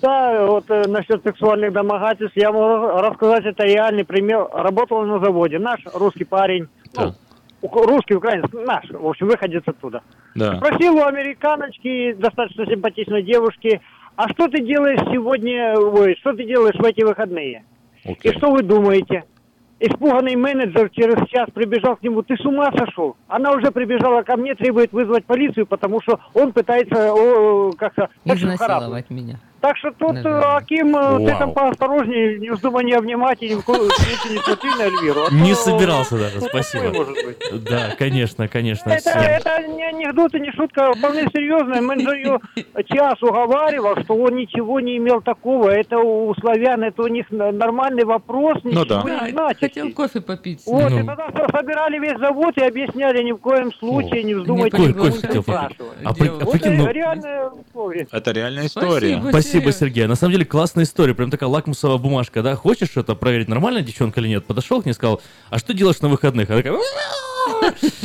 S20: Да, вот э, насчет сексуальных домогательств я могу рассказать, это реальный пример. Работал на заводе. Наш русский парень, ну, ук- русский, украинец, наш, в общем, выходец оттуда.
S1: Да.
S20: Спросил у американочки, достаточно симпатичной девушки, а что ты делаешь сегодня, ой, что ты делаешь в эти выходные? И что вы думаете? Испуганный менеджер через час прибежал к нему. Ты с ума сошел? Она уже прибежала ко мне, требует вызвать полицию, потому что он пытается как-то
S2: Изнасиловать меня.
S20: Так что тут,
S2: Наверное.
S20: э, Аким, э, ты
S3: Вау.
S20: там поосторожнее, не вздумай не обнимать и ни в коем случае не смотри на Эльвиру. а
S3: Не
S20: то-
S3: собирался даже,
S20: ну,
S3: спасибо.
S20: такое может быть.
S3: Да, конечно, конечно.
S20: Это, это не анекдот и не шутка, вполне серьезная. Менеджер ее час уговаривал, что он ничего не имел такого. Это у славян, это у них нормальный вопрос,
S1: Ну
S20: ничего
S1: да.
S20: не значит.
S2: Хотел кофе попить.
S20: Вот,
S3: Ну.
S20: и тогда со- собирали весь завод и объясняли, ни в коем случае не вздумайте
S3: кофе хотел попить.
S20: спрашивать.
S3: А при- а
S20: Вот
S3: прикинь, ну-
S20: условие.
S1: Это реальная история.
S3: Спасибо, Сергей. На самом деле классная история. Прям такая лакмусовая бумажка, да? Хочешь что-то проверить, нормальная девчонка или нет? Подошел к ней и сказал, а что делаешь на выходных? Она такая,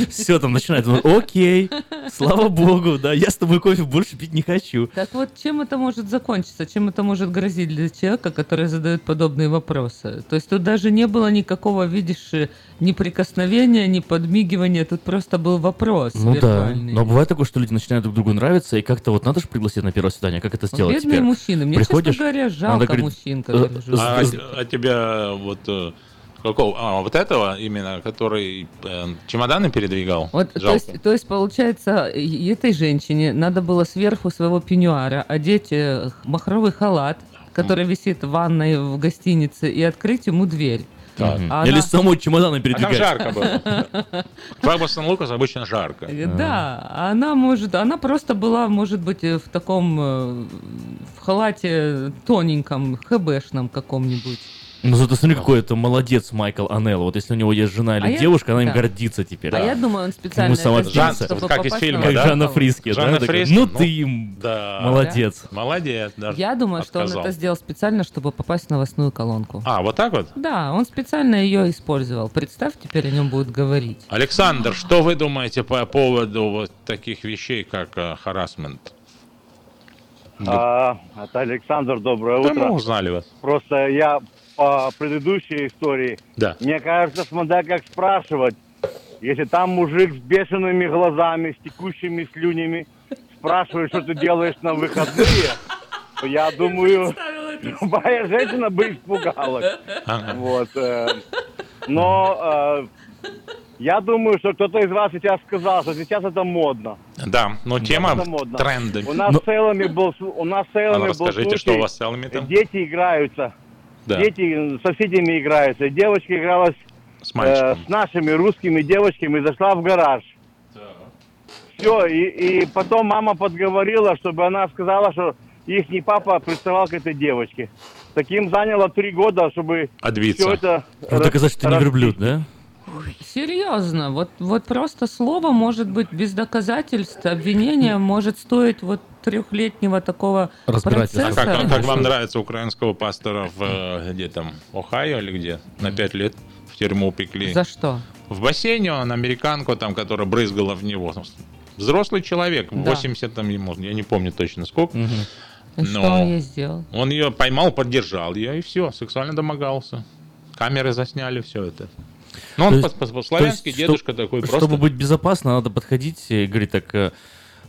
S3: все, там начинает. Окей, слава богу, да, я с тобой кофе больше пить не хочу.
S2: Так вот, чем это может закончиться? Чем это может грозить для человека, который задает подобные вопросы? То есть тут даже не было никакого, видишь, э, ни прикосновения, ни подмигивания, тут просто был вопрос
S3: Ну да, но бывает такое, что люди начинают друг другу нравиться, и как-то вот надо же пригласить на первое свидание, как это сделать
S2: Бедные
S3: теперь?
S2: мужчины. Мне,
S3: Приходишь,
S2: честно говоря, жалко
S3: говорит,
S2: мужчин,
S3: э,
S2: которые живут.
S1: А, а тебя вот э, какого? А, вот этого именно, который э, чемоданы передвигал?
S2: Вот, то есть, то есть, получается, этой женщине надо было сверху своего пеньюара одеть э, махровый халат, который висит в ванной в гостинице, и открыть ему дверь.
S1: Так.
S2: А
S3: Или
S2: она-
S3: самой чемоданы
S1: А там
S3: передвигать.
S1: жарко было. В Агва Сан-Лукас обычно жарко.
S2: Э, Да, она может, она просто была, может быть, э, в таком, в халате тоненьком, хэбэшном каком-нибудь.
S3: Ну зато смотри, какой это молодец Майкл Анелл. Вот если у него есть жена или
S2: А я-
S3: девушка, она им
S2: да.
S3: гордится теперь.
S2: А я думаю, он специально
S3: Ему сама
S2: чтобы
S1: Вот как из фильма,
S3: Как
S1: да?
S3: Жанна Фриски, да?
S1: Жанна
S3: такая,
S1: Фриски,
S3: Ну
S1: ну,
S3: ты им
S1: Да.
S3: молодец.
S1: Молодец. даже
S2: Я думаю, что он
S1: отказал.
S2: это сделал специально, чтобы попасть в новостную колонку.
S1: А, вот так вот?
S2: Да, он специально ее использовал. Представь, теперь о нем будут говорить.
S1: Александр, что вы думаете по поводу вот таких вещей, как э, харасмент?
S21: А, это Александр, доброе
S1: Да
S21: утро.
S1: мы узнали вас.
S21: Просто я по предыдущей истории,
S1: Да.
S21: мне кажется, смотря как спрашивать, если там мужик с бешеными глазами, с текущими слюнями, спрашивает, что ты делаешь на выходные, то я думаю, любая женщина бы испугалась.
S1: Ага.
S21: Вот. э, Но э, я думаю, что кто-то из вас сейчас сказал, что сейчас это модно.
S1: Да, но тема тренды.
S21: У нас
S1: Ну,
S21: с Эллами был, у нас с Эллами был
S1: расскажите, что у вас с Эллами там?
S21: Дети играются.
S1: Да.
S21: Дети с соседями играются. Девочка игралась
S1: С мальчиком.
S21: э, с нашими русскими девочками и зашла в гараж. Все, и, и потом мама подговорила, чтобы она сказала, что их не папа приставал к этой девочке. Таким заняло три года, чтобы
S1: Отбиться.
S21: все это...
S3: Ну, доказать, что ты не верблюд, да?
S2: Серьезно, вот, вот просто слово может быть без доказательств, обвинение может стоить вот трехлетнего такого
S3: Разбирательства.
S1: А
S2: процесса.
S1: как, как вам нравится украинского пастора в э, где там, Ohio или где? На пять лет в тюрьму упекли.
S2: За что?
S1: В бассейне он американку там, которая брызгала в него. Взрослый человек,
S2: Да.
S1: 80 там ему, я не помню точно сколько.
S2: Что
S1: Но
S2: он ей сделал?
S1: он ее поймал, поддержал ее, и все, сексуально домогался. Камеры засняли все это. Ну, он по-славянски дедушка
S3: чтоб-
S1: такой
S3: Чтобы
S1: просто.
S3: быть безопасно, надо подходить и говорить так... э,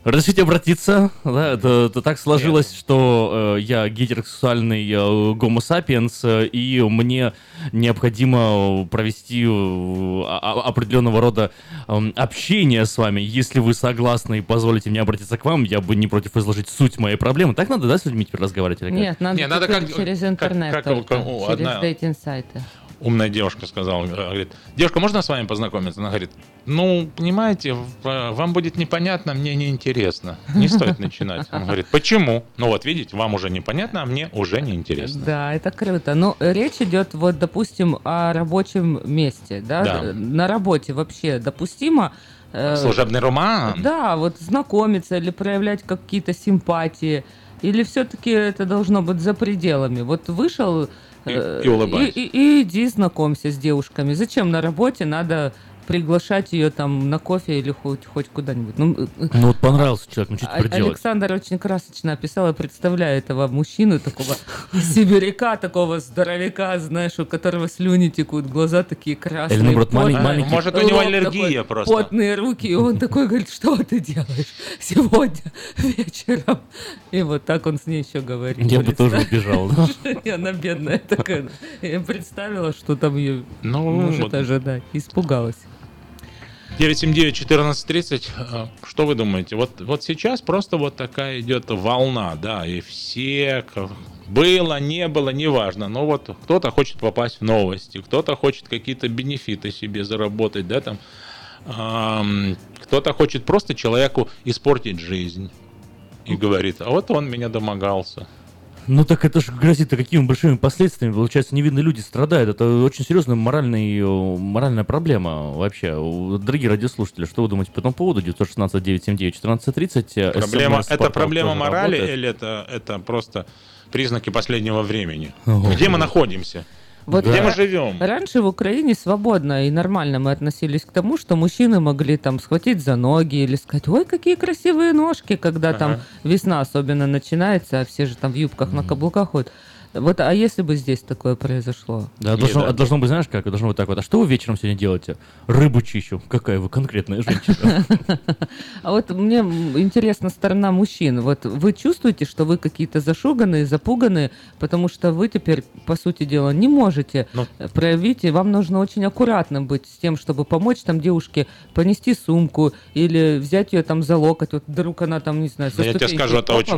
S3: Разрешите обратиться, да, это, это так сложилось, что э, я гетеросексуальный э, гомо сапиенс, э, и мне необходимо провести э, а- а- определенного рода эм, общение с вами. Если вы согласны и позволите мне обратиться к вам, я бы не против изложить суть моей проблемы. Так надо, да, с людьми теперь разговаривать? или как?
S2: Нет, надо,
S1: Не, надо как-
S2: через
S1: как-
S2: интернет,
S1: как-
S2: только,
S1: как-
S2: через дейтинг-сайты.
S1: Умная девушка сказала, э, говорит, девушка, можно с вами познакомиться? Она говорит, ну, понимаете, вам будет непонятно, мне неинтересно. Не стоит начинать. Он говорит, почему? Ну вот, видите, вам уже непонятно, а мне уже неинтересно.
S2: Да, это круто. Но речь идет, вот, допустим, о рабочем месте, да?
S1: Да.
S2: На работе вообще допустимо... э,
S1: Служебный роман.
S2: Да, вот знакомиться или проявлять какие-то симпатии. Или все-таки это должно быть за пределами? Вот вышел... э,
S1: и улыбайся.
S2: И, и- и иди знакомься с девушками. Зачем на работе надо приглашать ее там на кофе или хоть, хоть куда-нибудь? Ну, э,
S3: Ну вот понравился человек, ну что
S2: а-
S3: теперь делать?
S2: Александр очень красочно описал и представляю этого мужчину, такого сибиряка, такого здоровяка, знаешь, у которого слюни текут, глаза такие красные.
S3: Или, наоборот,
S2: потные,
S3: маленький.
S1: Может, у него аллергия
S2: такой,
S1: просто.
S2: Потные руки, и он такой говорит, что ты делаешь сегодня вечером? И вот так он с ней еще говорит.
S3: Я бы тоже убежал,
S2: она бедная такая. Я представила, что там ее
S1: Ну,
S2: может ожидать. Испугалась.
S1: 979-1430. Э, Что вы думаете? Вот, вот сейчас просто вот такая идет волна, да, и все, было, не было, неважно, но вот кто-то хочет попасть в новости, кто-то хочет какие-то бенефиты себе заработать, да, там, ам, кто-то хочет просто человеку испортить жизнь и говорит, а вот он меня домогался.
S3: Ну так это же грозит какими большими последствиями. Получается, невинные люди страдают. Это очень серьезная моральная, э, моральная проблема вообще. Дорогие радиослушатели, что вы думаете по этому поводу? 916 979 1430. э,
S1: Проблема, это проблема морали
S3: работает.
S1: или это, это просто признаки последнего времени?
S3: Ого.
S1: Где мы находимся?
S2: Вот
S1: Где мы живем?
S2: Раньше в Украине свободно и нормально мы относились к тому, что мужчины могли там схватить за ноги или сказать, ой, какие красивые ножки, когда там
S1: Ага.
S2: весна особенно начинается, а все же там в юбках на каблуках ходят. Вот, а если бы здесь такое произошло?
S3: Да, должно, а должно быть, знаешь как? Должно быть так вот. А что вы вечером сегодня делаете? Рыбу чищу. Какая вы конкретная женщина.
S2: А вот мне интересна сторона мужчин. Вот вы чувствуете, что вы какие-то зашуганные, запуганные, потому что вы теперь, по сути дела, не можете
S1: Ну.
S2: проявить, и вам нужно очень аккуратным быть с тем, чтобы помочь там девушке понести сумку или взять ее там за локоть. Вот вдруг она там, не знаю,
S1: Да я тебе скажу, это очень,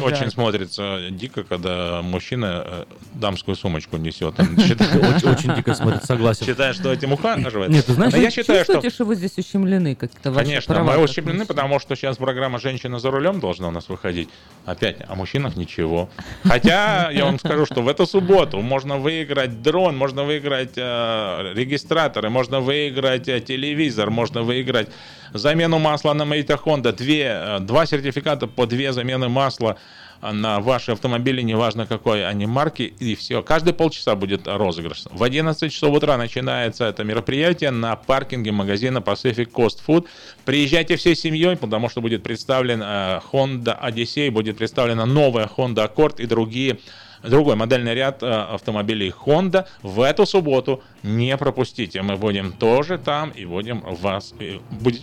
S1: очень смотрится дико, когда мужчина э, дамскую сумочку несет.
S3: Очень- дико смотрится, согласен.
S1: Считает, что этим ухаживает.
S2: Нет, ты знаешь,
S1: я считаю, что...
S2: вы здесь ущемлены как-то
S1: Конечно, мы ущемлены, потому что сейчас программа «Женщина за рулем» должна у нас выходить. Опять, о мужчинах ничего. Хотя, я вам скажу, что в эту субботу можно выиграть дрон, можно выиграть э, регистраторы, можно выиграть э, телевизор, можно выиграть замену масла на Мейта Honda, две, э, два сертификата по две замены масла на ваши автомобили, неважно какой они марки, и все. Каждые полчаса будет розыгрыш. В 11 часов утра начинается это мероприятие на паркинге магазина Pacific Coast Food. Приезжайте всей семьей, потому что будет представлен э, Honda Odyssey, будет представлена новая Honda Accord и другие другой модельный ряд э, автомобилей Honda в эту субботу не пропустите. Мы будем тоже там и будем вас э, будет-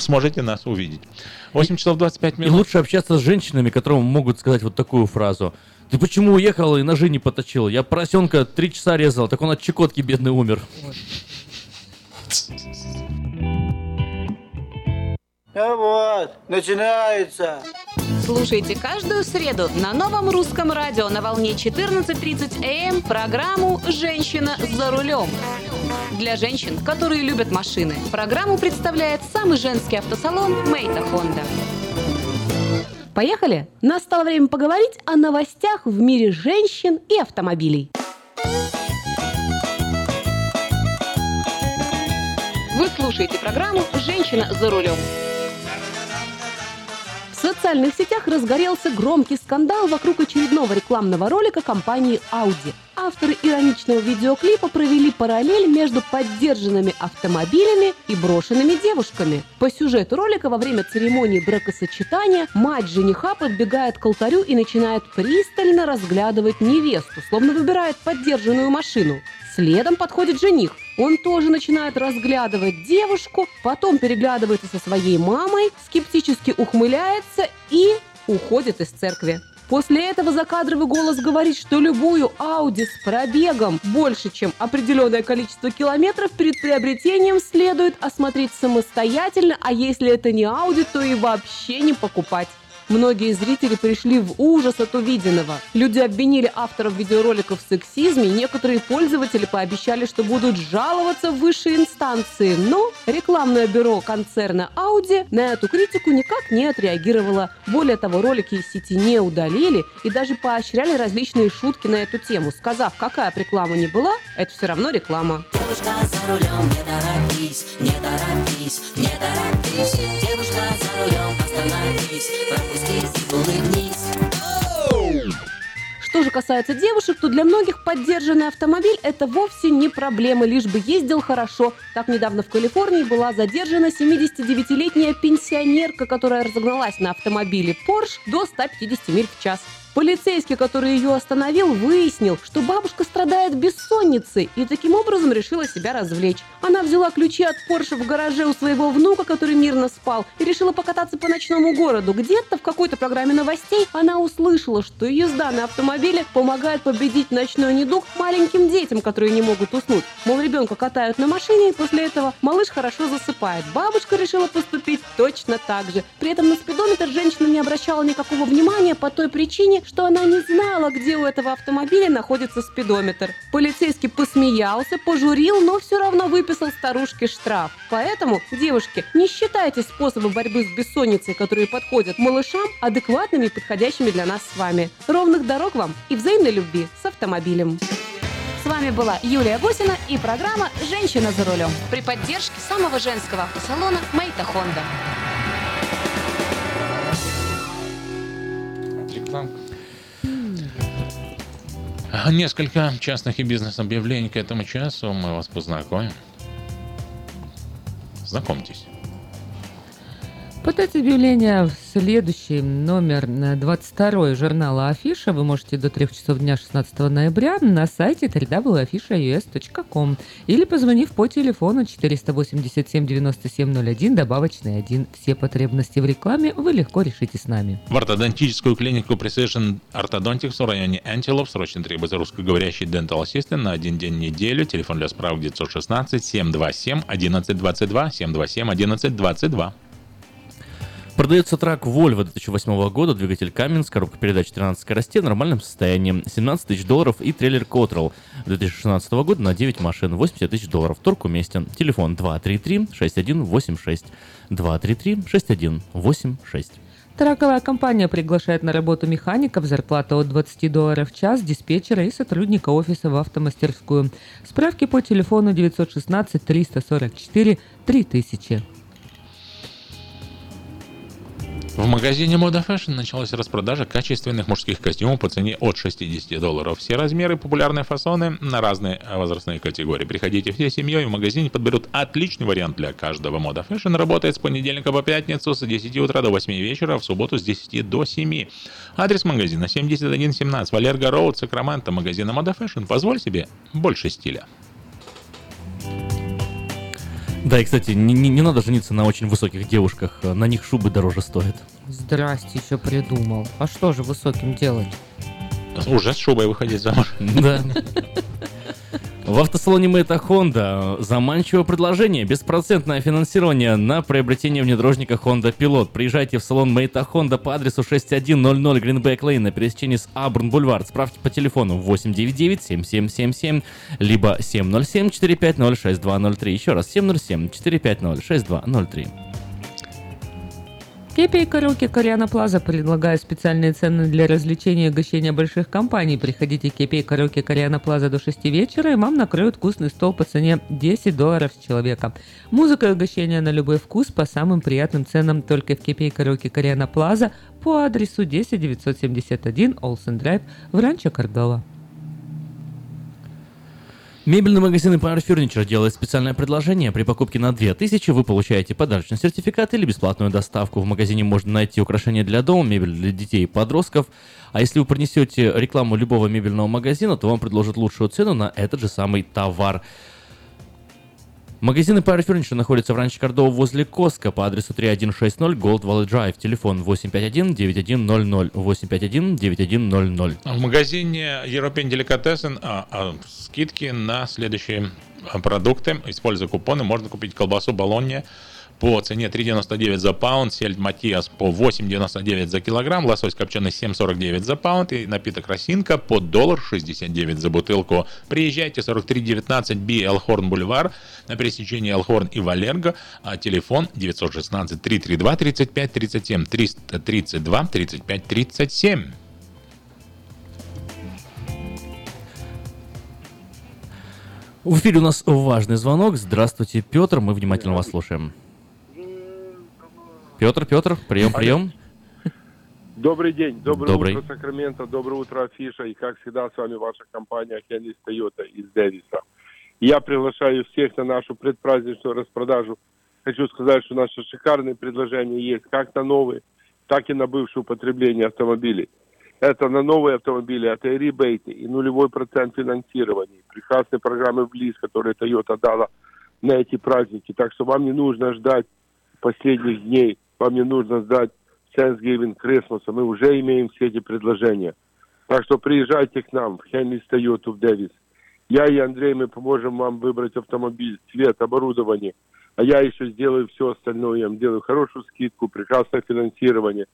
S1: сможете нас увидеть. 8 часов 25
S3: И
S1: минут.
S3: лучше общаться с женщинами, которые могут сказать вот такую фразу. Ты почему уехал и ножи не поточил? Я поросенка три часа резал, так он от чекотки бедный умер.
S22: Ну вот, начинается.
S23: Слушайте каждую среду на новом русском радио на волне 14.30 АМ программу «Женщина за рулем». Для женщин, которые любят машины, программу представляет самый женский автосалон «Мейта Хонда».
S24: Поехали! Настало время поговорить о новостях в мире женщин и автомобилей.
S23: Вы слушаете программу «Женщина за рулем».
S24: Социальных сетях разгорелся громкий скандал вокруг очередного рекламного ролика компании Audi. Авторы ироничного видеоклипа провели параллель между поддержанными автомобилями и брошенными девушками. По сюжету ролика во время церемонии бракосочетания мать жениха подбегает к алтарю и начинает пристально разглядывать невесту, словно выбирает поддержанную машину. Следом подходит жених. Он тоже начинает разглядывать девушку, потом переглядывается со своей мамой, скептически ухмыляется и уходит из церкви. После этого закадровый голос говорит, что любую Ауди с пробегом больше, чем определенное количество километров перед приобретением следует осмотреть самостоятельно, а если это не Ауди, то и вообще не покупать. Многие зрители пришли в ужас от увиденного. Люди обвинили авторов видеороликов в сексизме, и некоторые пользователи пообещали, что будут жаловаться в высшие инстанции. Но рекламное бюро концерна Audi на эту критику никак не отреагировало. Более того, ролики из сети не удалили и даже поощряли различные шутки на эту тему, сказав, какая реклама ни была, это все равно реклама.
S25: Девушка за рулем, не торопись, не торопись, не торопись. Девушка за рулем,
S24: Что же касается девушек, то для многих поддержанный автомобиль – это вовсе не проблема, лишь бы ездил хорошо. Так недавно в Калифорнии была задержана 79-летняя пенсионерка, которая разогналась на автомобиле Porsche до 150 миль в час. Полицейский, который ее остановил, выяснил, что бабушка страдает бессонницей и таким образом решила себя развлечь. Она взяла ключи от Порше в гараже у своего внука, который мирно спал, и решила покататься по ночному городу. Где-то в какой-то программе новостей она услышала, что езда на автомобиле помогает победить ночной недуг маленьким детям, которые не могут уснуть. Мол, ребенка катают на машине, и после этого малыш хорошо засыпает. Бабушка решила поступить точно так же. При этом на спидометр женщина не обращала никакого внимания по той причине, что она не знала, где у этого автомобиля находится спидометр. Полицейский посмеялся, пожурил, но все равно выписал старушке штраф. Поэтому, девушки, не считайте способы борьбы с бессонницей, которые подходят малышам, адекватными и подходящими для нас с вами. Ровных дорог вам и взаимной любви с автомобилем.
S26: С вами была Юлия Гусина и программа «Женщина за рулем» при поддержке самого женского автосалона «Мейта Хонда».
S1: Несколько частных и бизнес-объявлений к этому часу. Мы вас познакомим. Знакомьтесь.
S2: Подать объявление в следующий номер э, 22 журнала Афиша вы можете до 3 часов дня 16 ноября на сайте www.afisha.us.com или позвонив по телефону 487 9701 добавочный 1. Все потребности в рекламе вы легко решите с нами.
S1: В ортодонтическую клинику Precision Orthodontics в районе Антилоп срочно требуется русскоговорящий Dental Assistant на один день в неделю. Телефон для справок 916 727 1122 727 1122.
S3: Продается трак Volvo 2008 года, двигатель Каменс, коробка передач 13 скоростей в нормальном состоянии, 17 тысяч долларов и трейлер Cotrol 2016 года на 9 машин, 80 тысяч долларов, торг уместен. Телефон 233-6186, 233-6186.
S2: Траковая компания приглашает на работу механиков, зарплата от 20 долларов в час, диспетчера и сотрудника офиса в автомастерскую. Справки по телефону 916 344 3000.
S1: В магазине Moda Fashion началась распродажа качественных мужских костюмов по цене от 60 долларов. Все размеры, популярные фасоны на разные возрастные категории. Приходите всей семьей, в магазине подберут отличный вариант для каждого. Moda Fashion работает с понедельника по пятницу с 10 утра до 8 вечера, в субботу с 10 до 7. Адрес магазина 7117 Валерго Роуд, Сакраменто, магазина Moda Fashion. Позволь себе больше стиля.
S3: Да, и, кстати, не, не- не надо жениться на очень высоких девушках, на них шубы дороже стоят.
S2: Здрасте, еще придумал. А что же высоким делать?
S1: Уже с шубой выходить замуж.
S3: Да. В автосалоне Мэйта Honda заманчивое предложение. Беспроцентное финансирование на приобретение внедорожника Honda Pilot. Приезжайте в салон Мэйта Honda по адресу 6100 Greenback Lane на пересечении с Абрн Бульвар. Справьте по телефону 899-7777 либо 707-450-6203. Еще раз 707-450-6203.
S2: Кепи и караоке Кориана Плаза предлагает специальные цены для развлечения и угощения больших компаний. Приходите Кепи и караоке Кориана Плаза до 6 вечера, и вам накроют вкусный стол по цене 10 долларов с человека. Музыка и угощения на любой вкус по самым приятным ценам только в Кепи и караоке Кориана Плаза по адресу 10971 Олсен Драйв в Ранчо Кордова.
S3: Мебельный магазин Empire Furniture делает специальное предложение. При покупке на 2000 вы получаете подарочный сертификат или бесплатную доставку. В магазине можно найти украшения для дома, мебель для детей и подростков. А если вы принесете рекламу любого мебельного магазина, то вам предложат лучшую цену на этот же самый товар. Магазин Empire Furniture находится в ранче Кордова возле Коска по адресу 3160 Gold Valley Drive. Телефон 851-9100. 851-9100.
S1: В магазине European Delicatessen а, а, скидки на следующие а, продукты. Используя купоны, можно купить колбасу Болонья по цене 3,99 за паунд, сельдь Матиас по 8,99 за килограмм, лосось копченый 7,49 за паунд и напиток Росинка по доллар 69 за бутылку. Приезжайте 4319 B Элхорн Бульвар на пересечении Элхорн и Валерго, а телефон 916 332 35 37 332 35 37.
S3: В эфире у нас важный звонок. Здравствуйте, Петр. Мы внимательно вас слушаем. Петр, Петр, прием, прием.
S27: Добрый день, доброе
S3: Добрый.
S27: утро, Сакраменто, доброе утро, Афиша, и как всегда с вами ваша компания Хенрис Тойота из Дэвиса. Я приглашаю всех на нашу предпраздничную распродажу. Хочу сказать, что наши шикарные предложения есть как на новые, так и на бывшее употребление автомобилей. Это на новые автомобили, это и ребейты, и нулевой процент финансирования, прекрасные программы в ЛИС, которые Toyota дала на эти праздники. Так что вам не нужно ждать последних дней, вам не нужно ждать Thanksgiving, Christmas. Мы уже имеем все эти предложения. Так что приезжайте к нам в Хенли Toyota в Дэвис. Я и Андрей, мы поможем вам выбрать автомобиль, цвет, оборудование. А я еще сделаю все остальное. Я вам делаю хорошую скидку, прекрасное финансирование.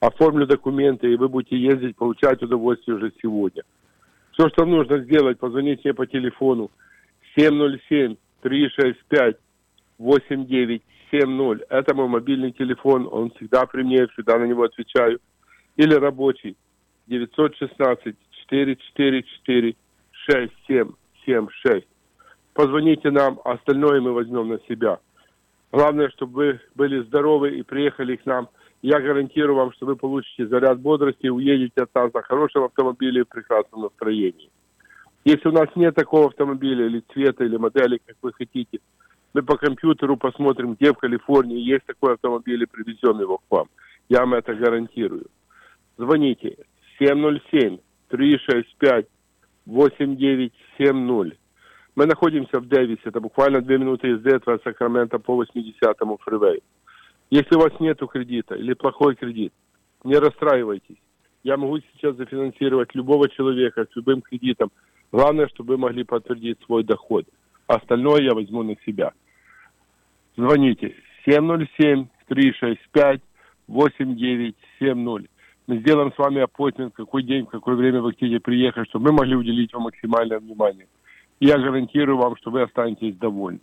S27: Оформлю документы, и вы будете ездить, получать удовольствие уже сегодня. Все, что нужно сделать, позвоните мне по телефону 707-365-8970. Это мой мобильный телефон, он всегда при мне, всегда на него отвечаю. Или рабочий 916-444-6776. Позвоните нам, а остальное мы возьмем на себя. Главное, чтобы вы были здоровы и приехали к нам. Я гарантирую вам, что вы получите заряд бодрости уедете от нас на хорошем автомобиле в прекрасном настроении. Если у нас нет такого автомобиля или цвета, или модели, как вы хотите, мы по компьютеру посмотрим, где в Калифорнии есть такой автомобиль и привезем его к вам. Я вам это гарантирую. Звоните 707-365-8970. Мы находимся в Дэвисе, это буквально две минуты езды от Сакрамента по 80-му фривею. Если у вас нет кредита или плохой кредит, не расстраивайтесь. Я могу сейчас зафинансировать любого человека с любым кредитом. Главное, чтобы вы могли подтвердить свой доход. Остальное я возьму на себя. Звоните 707-365-8970. Мы сделаем с вами аппойтмент, какой день, в какое время вы хотите приехать, чтобы мы могли уделить вам максимальное внимание. Я гарантирую вам, что вы останетесь довольны.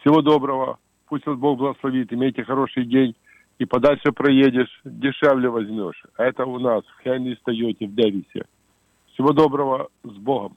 S27: Всего доброго. Пусть вас Бог благословит. Имейте хороший день. И подальше проедешь, дешевле возьмешь. А это у нас в Хенли Тойоте в Дэвисе. Всего доброго. С Богом.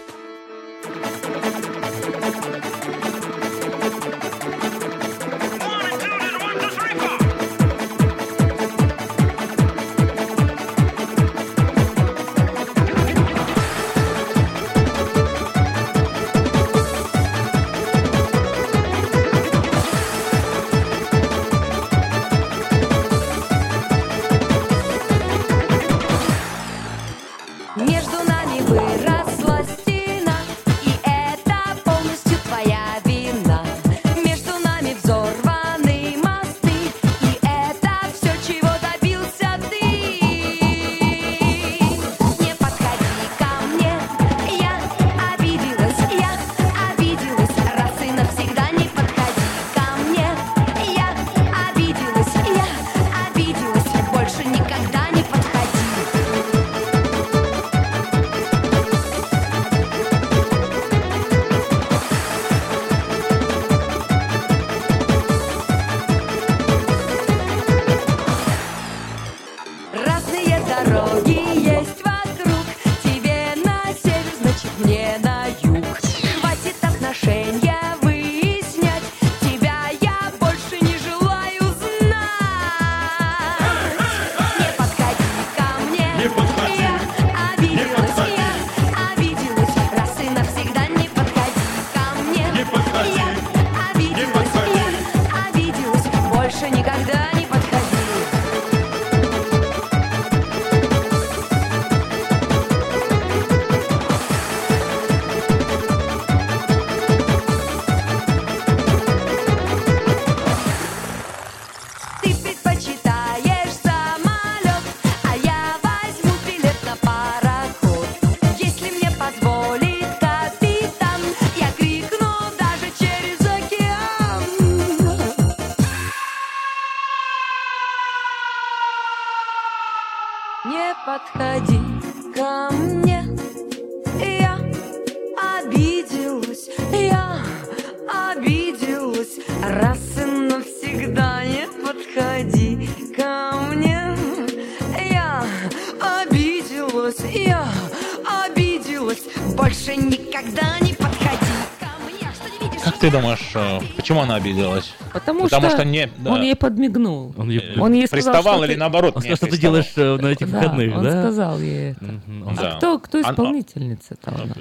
S6: Ты
S1: думаешь, э, почему она обиделась?
S2: Потому,
S1: Потому
S2: что,
S1: что не- да.
S2: он ей подмигнул.
S3: Он ей-
S2: Он ей сказал,
S1: Приставал
S2: что
S1: или
S2: ты-
S1: наоборот
S3: Он сказал, что ты делаешь э, на этих
S2: Да,
S3: выходных,
S2: он
S3: да?
S2: сказал ей это.
S1: Да.
S2: А кто, кто
S1: Она-
S2: исполнительница-то у нас?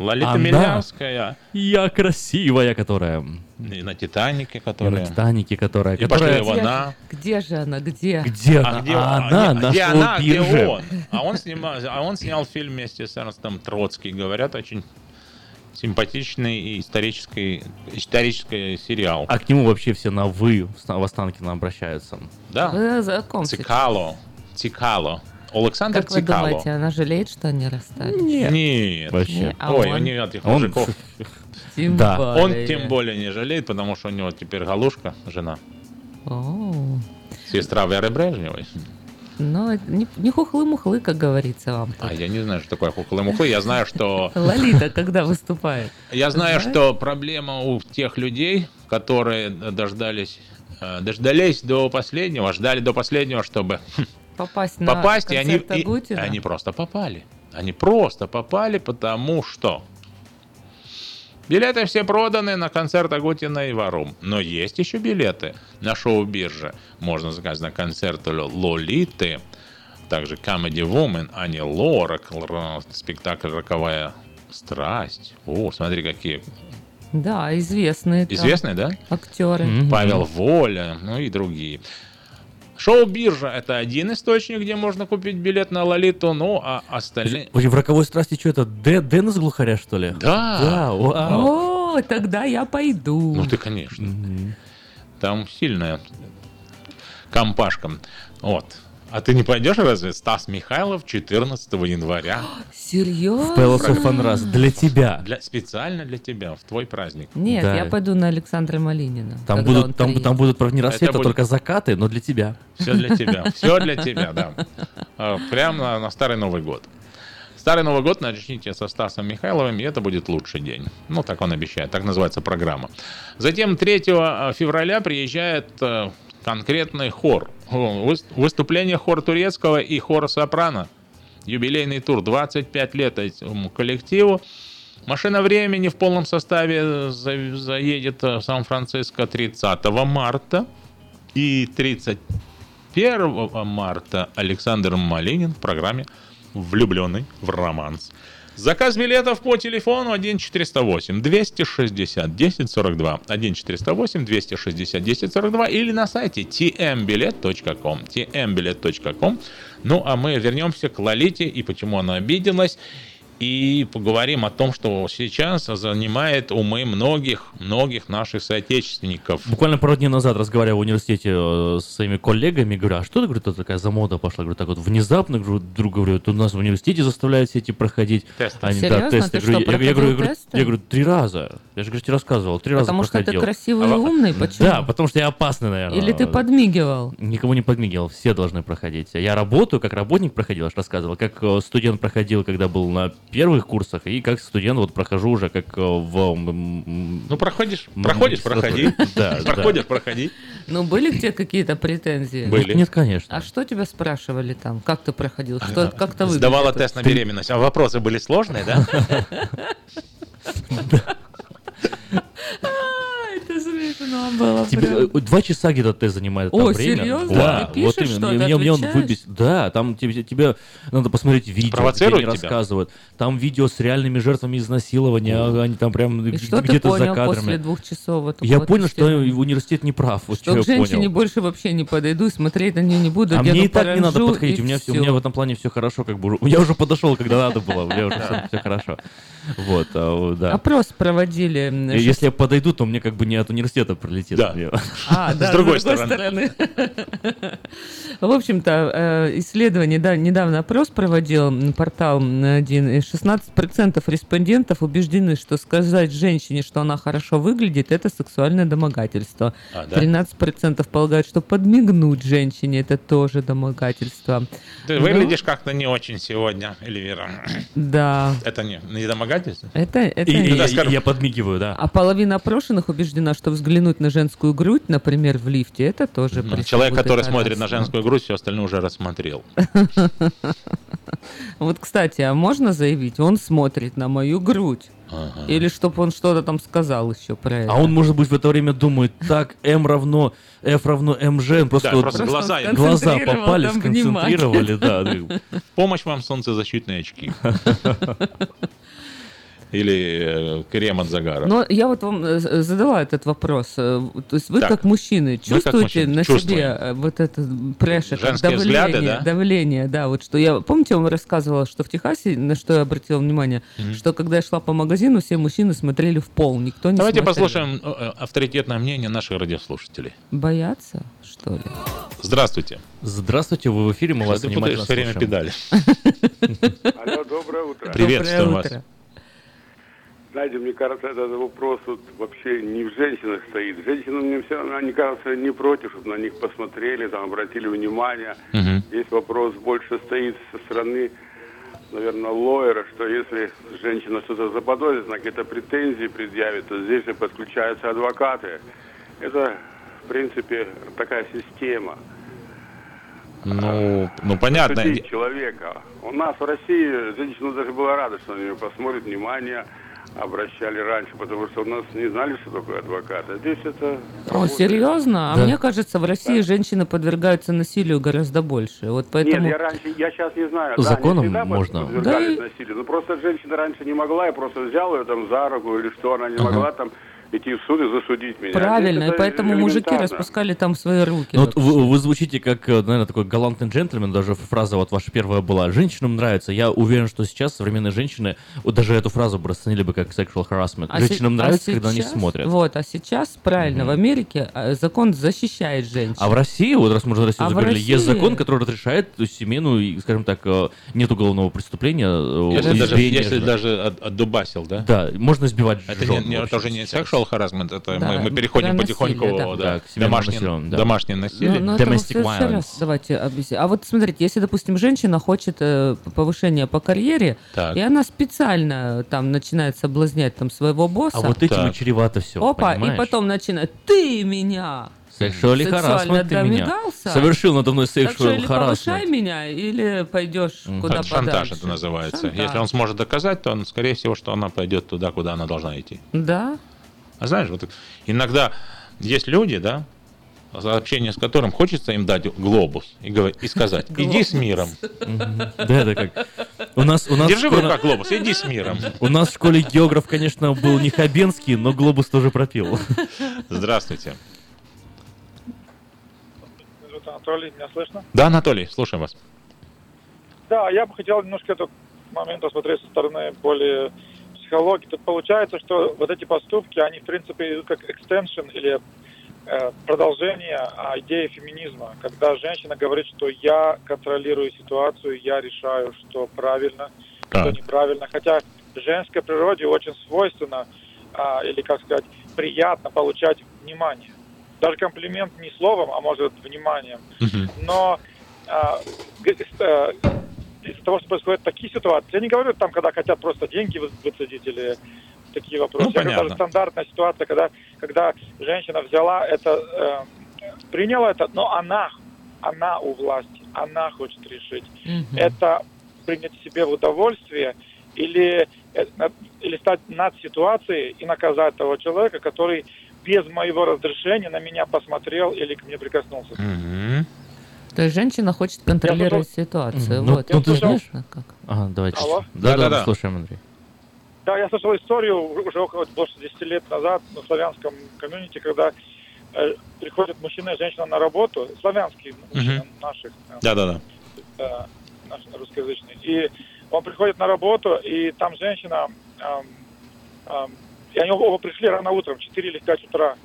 S1: Лолита
S3: Она.
S1: Милявская.
S3: Я красивая, которая...
S1: И на Титанике,
S3: И
S1: которая...
S3: на Титанике, которая...
S1: И
S3: которая...
S1: пошли
S2: Где,
S1: она.
S2: где же она, где?
S3: Где
S1: А
S3: она?
S1: где,
S3: А
S1: он?
S3: она
S1: А
S3: на
S1: где она, где он? А он, снимал, а он снял фильм вместе с Эрнстом Троцкий. Говорят, очень симпатичный и исторический, исторический сериал.
S3: А к нему вообще все на «вы» в Ста- в Останкино обращаются.
S1: Да.
S2: Вы знакомьтесь.
S1: Цикало. Цикало. Александр
S2: Как вы
S1: Цикало.
S2: думаете, она жалеет, что они расстались?
S1: Нет.
S3: Вообще.
S2: Не, а
S1: Ой,
S2: он?
S1: у нее этих
S3: Он-
S1: мужиков.
S2: Тем
S3: Да.
S1: Он
S2: более.
S1: тем более не жалеет, потому что у него теперь галушка, жена.
S2: О,
S1: Сестра Веры Брежневой.
S2: Ну, это не, не хухлы-мухлы, как говорится вам. тут.
S1: А я не знаю, что такое хухлы-мухлы. Я знаю, что...
S2: Лолита, когда выступает.
S1: Я знаю, что проблема у тех людей, которые дождались, э, дождались до последнего, ждали до последнего, чтобы
S2: Попасть на
S1: попасть, и они, и- они просто попали. Они просто попали, потому что билеты все проданы на концерт Агутина и Варум. Но есть еще билеты на шоу-бирже. Можно заказать на концерт Ло- Лолиты, также Comedy Woman, Ани Лорак, р- спектакль «Роковая страсть». О, смотри, какие
S2: Да, известные.
S1: известные, да?
S2: Актеры.
S3: Мгм.
S1: Павел Воля, ну и другие. Шоу-биржа – это один источник, где можно купить билет на Лолиту, ну а остальные...
S3: Ой, в «Роковой страсти» что это? Дэ- Дэн из глухаря, что ли?
S1: Да.
S3: Да, вау.
S2: О, тогда я пойду.
S1: Ну ты, конечно. Там сильная компашка. Вот. А ты не пойдешь разве? Стас Михайлов 14 января.
S2: Серьезно?
S3: В Palace of. Для тебя.
S1: Для, специально для тебя, в твой праздник.
S2: Нет,
S3: Да.
S2: я пойду на Александра Малинина.
S3: Там будут, там, там будут, правда, не
S1: Это
S3: рассветы, а
S1: будет-
S3: только закаты, но для тебя.
S1: Все для тебя. Все для тебя, да. А, Прямо на, на Старый Новый год. Старый Новый год начните со Стасом Михайловым, и это будет лучший день. Ну, так он обещает, так называется программа. Затем 3 февраля приезжает э, конкретный хор. Выступление хор турецкого и хора сопрано. Юбилейный тур, 25 лет этому коллективу. Машина времени в полном составе за- заедет в Сан-Франциско 30 марта. И 31 марта Александр Малинин в программе «Влюбленный в романс». Заказ билетов по телефону 1408 260 1042 1408 260 1042 или на сайте tmbilet.com tmbilet.com Ну а мы вернемся к Лолите и почему она обиделась и поговорим о том, что сейчас занимает умы многих, многих наших соотечественников.
S3: Буквально пару дней назад разговаривал в университете э, с своими коллегами, говорю, а что ты, говорю, тут такая за мода пошла? Говорю, так вот внезапно, говорю, друг говорю, тут у нас в университете заставляют все эти проходить.
S1: Тесты.
S3: Они,
S2: Серьезно?
S3: да, тесты.
S2: Ты
S3: говорю,
S2: что,
S3: я, я говорю, я,
S2: проходил
S3: говорю,
S2: тесты?
S3: я говорю, три раза. Я же, говорю, тебе рассказывал, три раза
S2: Потому что ты
S3: проходил.
S2: красивый и умный, почему?
S3: Да, потому что я опасный, наверное.
S2: Или ты подмигивал?
S3: Никому не подмигивал, все должны проходить. Я работаю, как работник проходил, я же рассказывал, как э, студент проходил, когда был на первых курсах, и как студент вот прохожу уже как э, в...
S1: Ну, проходишь, проходишь, проходи.
S3: Да, да.
S1: Проходишь, проходи.
S2: Ну, были к тебе какие-то претензии?
S1: Были.
S3: Нет, конечно.
S2: А что тебя спрашивали там? Как ты проходил? Что, как то
S1: Сдавала тест на беременность. А вопросы были сложные, да?
S2: Это смешно было.
S3: Тебе э, два часа где-то тест занимает там
S2: О,
S3: время.
S2: серьезно?
S3: Да,
S2: Ты
S3: вот
S2: пишешь
S3: именно.
S2: что-то,
S3: Мне, мне он
S2: отвечаешь?
S3: выбесит. Да, там тебе, тебе надо посмотреть видео, где
S1: Провоцируют
S3: они
S1: тебя?
S3: рассказывают. Там видео с реальными жертвами изнасилования, а они там прям
S2: И что ты
S3: где-то за
S2: понял
S3: кадрами.
S2: после двух часов? этого
S3: Я понял, что
S2: тестирования?
S3: университет не прав. Вот
S2: Что
S3: что
S2: к женщине
S3: понял.
S2: больше вообще не подойду, и смотреть на нее не буду.
S3: А мне и так не надо
S2: поранжу,
S3: подходить,
S2: и
S3: у меня, всё- у
S2: всё.
S3: меня в этом плане все хорошо, как бы. Я уже подошел, когда надо было, у меня уже все, хорошо. Вот, а, да.
S2: Опрос проводили.
S3: И Если я подойду, то мне как бы не от университета пролетит.
S1: Да.
S2: А, да,
S1: С другой стороны.
S2: В общем-то, э, исследование, да, недавно опрос проводил портал один, и 16% респондентов убеждены, что сказать женщине, что она хорошо выглядит, это сексуальное домогательство.
S1: А, да?
S2: 13% полагают, что подмигнуть женщине, это тоже домогательство.
S1: Ты
S2: Ну,
S1: выглядишь как-то не очень сегодня, Эльвира.
S2: Да.
S1: Это не, не домогательство?
S2: Это, это
S3: И, и- и- и я подмигиваю, да.
S2: А половина опрошенных убеждена, что взглянуть на женскую грудь, например, в лифте, это тоже
S1: Ну,
S2: пресловутое
S1: Человек, который смотрит на женскую грудь, все остальное уже рассмотрел.
S2: Вот, кстати, а можно заявить, он смотрит на мою грудь?
S1: Ага.
S2: Или чтобы он что-то там сказал еще про это?
S3: А он, может быть, в это время думает, так, М равно, F равно МЖ, он просто,
S1: Да,
S3: вот
S1: просто глаза
S3: глаза попали, сконцентрировали, да.
S1: Помощь вам солнцезащитные очки. Или э, крем от загара.
S2: Но я вот вам э, задала этот вопрос. Э, То есть вы
S1: Так,
S2: как мужчины
S1: как
S2: чувствуете
S1: мужчины,
S2: на
S1: чувствуем.
S2: себе вот это прешер, как давление,
S1: взгляды, да?
S2: давление, да, вот что я, помните, я вам рассказывала, что в Техасе, на что я обратила внимание,
S1: Мгм.
S2: что когда я шла по магазину, все мужчины смотрели в пол, никто не
S1: Давайте
S2: смотрел.
S1: послушаем авторитетное мнение наших радиослушателей.
S2: Боятся, что ли?
S1: Здравствуйте.
S3: Здравствуйте, вы в эфире, мы вас внимательно
S1: все время педали?
S27: Алло, доброе утро.
S1: Приветствую
S2: Доброе
S1: вас.
S2: утро.
S27: Знаете, мне кажется, этот вопрос вот вообще не в женщинах стоит. Женщинам мне все равно, они кажется, не против, чтобы на них посмотрели, там, обратили внимание.
S1: Мгм.
S27: Здесь вопрос больше стоит со стороны, наверное, лоера, что если женщина что-то заподозрит, на какие-то претензии предъявит, то здесь же подключаются адвокаты. Это, в принципе, такая система.
S1: Ну, ну понятно.
S27: Человека. У нас в России женщина даже была рада, что на нее посмотрят, внимание обращали раньше, потому что у нас не знали, что такое адвокат. А здесь это...
S2: О, серьезно? А
S3: Да.
S2: мне кажется, в России женщины подвергаются насилию гораздо больше. Вот поэтому...
S27: Нет, я раньше, я сейчас не знаю.
S3: Законом
S27: да,
S3: можно.
S27: подвергались
S2: Да и-
S27: насилию. Ну просто женщина раньше не могла, я просто взял ее там за руку или что, она не
S3: Ага.
S27: могла там идти в суд и засудить меня.
S2: Правильно, и
S27: это
S2: поэтому мужики распускали там свои руки.
S3: Ну, вот вы, вы звучите как, э, наверное, такой галантный джентльмен, даже фраза вот ваша первая была. Женщинам нравится. Я уверен, что сейчас современные женщины, вот даже эту фразу бы расценили бы как sexual harassment.
S2: А се-
S3: Женщинам
S2: а
S3: нравится, когда они смотрят.
S2: Вот, а сейчас, правильно, в Америке э, закон защищает женщин.
S3: А в России, вот раз мы уже Россию
S2: А в
S3: заговорили, есть
S2: России-
S3: закон, который разрешает семейную, скажем так, э, нет уголовного преступления.
S1: Если даже, если даже от- отдубасил, да?
S3: Да, можно избивать
S1: Это,
S3: жен,
S1: не, это уже не
S3: сейчас.
S1: Sexual harassment, это
S2: Да,
S1: мы, мы переходим
S2: насилие,
S1: потихоньку
S2: да.
S1: да,
S3: Да, к
S1: домашнее,
S3: насилию, да.
S1: домашнее насилие.
S2: Ну, ну, это вот в
S3: Domestic violence.
S2: раз давайте объясним. А вот смотрите, если, допустим, женщина хочет э, повышения по карьере,
S1: Так.
S2: и она специально там начинает соблазнять там своего босса,
S3: А вот этим
S1: Так.
S3: и чревато все,
S2: опа,
S3: понимаешь?
S2: и потом начинает, ты меня сексуально
S3: harassment ты меня.
S2: домигался,
S3: Совершил надо мной sexual
S2: или повышай меня, или пойдешь
S3: Мгм.
S2: куда
S1: Это шантаж
S2: подальше.
S1: это называется.
S2: Шантаж.
S1: Если он сможет доказать, то, он, скорее всего, что она пойдет туда, куда она должна идти.
S2: Да,
S1: А знаешь, вот иногда есть люди, да, общение с которым хочется им дать глобус и, говорить, и сказать, иди с миром.
S3: Да, это как. У нас, у нас
S1: Держи в
S3: школа-
S1: руках глобус, иди с миром.
S3: У нас в школе географ, конечно, был не Хабенский, но глобус тоже пропил.
S1: Здравствуйте.
S28: Анатолий, меня слышно?
S1: Да, Анатолий, слушаем вас.
S28: Да, я бы хотел немножко эту момент посмотреть со стороны более психологии, тут получается, что вот эти поступки, они, в принципе, идут как экстеншн или э, продолжение а, идеи феминизма, когда женщина говорит, что я контролирую ситуацию, я решаю, что правильно, что неправильно. Хотя женской природе очень свойственно, а, или, как сказать, приятно получать внимание. Даже комплимент не словом, а может вниманием. Но а, из-за того, что происходят такие ситуации, я не говорю там, когда хотят просто деньги вы- выцедить или такие вопросы.
S1: Ну,
S28: я говорю,
S1: понятно.
S28: даже стандартная ситуация, когда, когда женщина взяла это, э, приняла это, но она, она у власти, она хочет решить. Это принять себе в удовольствие или, э, или стать над ситуацией и наказать того человека, который без моего разрешения на меня посмотрел или ко мне прикоснулся.
S2: То есть женщина хочет контролировать ситуацию.
S3: Ну,
S2: вот.
S3: ну, ты знаешь...
S2: Как.
S3: Ага, давайте.
S28: Алло?
S3: Да, да,
S28: Да-да-да.
S3: мы слушаем, Андрей.
S28: Да, я слышал историю уже около больше 10 лет назад на славянском комьюнити, когда э, приходят мужчина и женщина на работу, славянские мужчины наших, э,
S1: Да-да-да.
S28: э, наш русскоязычный. И он приходит на работу, и там женщина, эм, эм, и они оба пришли рано утром, в 4 или в 5 утра,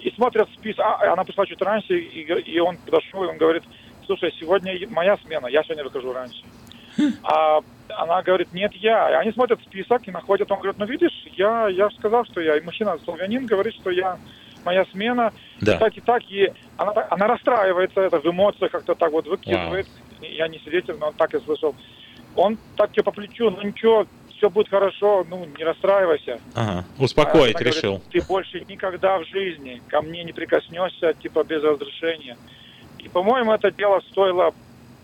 S28: и смотрят список, а, она пришла чуть раньше, и, и он подошел, и он говорит, слушай, сегодня моя смена, я сегодня выхожу раньше. А она говорит, нет, я. И они смотрят список и находят, он говорит, ну видишь, я, я же сказал, что я. И мужчина, славянин, говорит, что я, моя смена,
S1: Да.
S28: и так и так. И она, она расстраивается, это в эмоциях как-то так вот выкидывает. Я не свидетель, но он так и слышал. Он так тебе по плечу, ну ничего, все будет хорошо, ну не расстраивайся.
S1: Ага. Успокоить
S28: А она говорит,
S1: решил.
S28: Ты больше никогда в жизни ко мне не прикоснешься, типа, без разрешения. И, по-моему, это дело стоило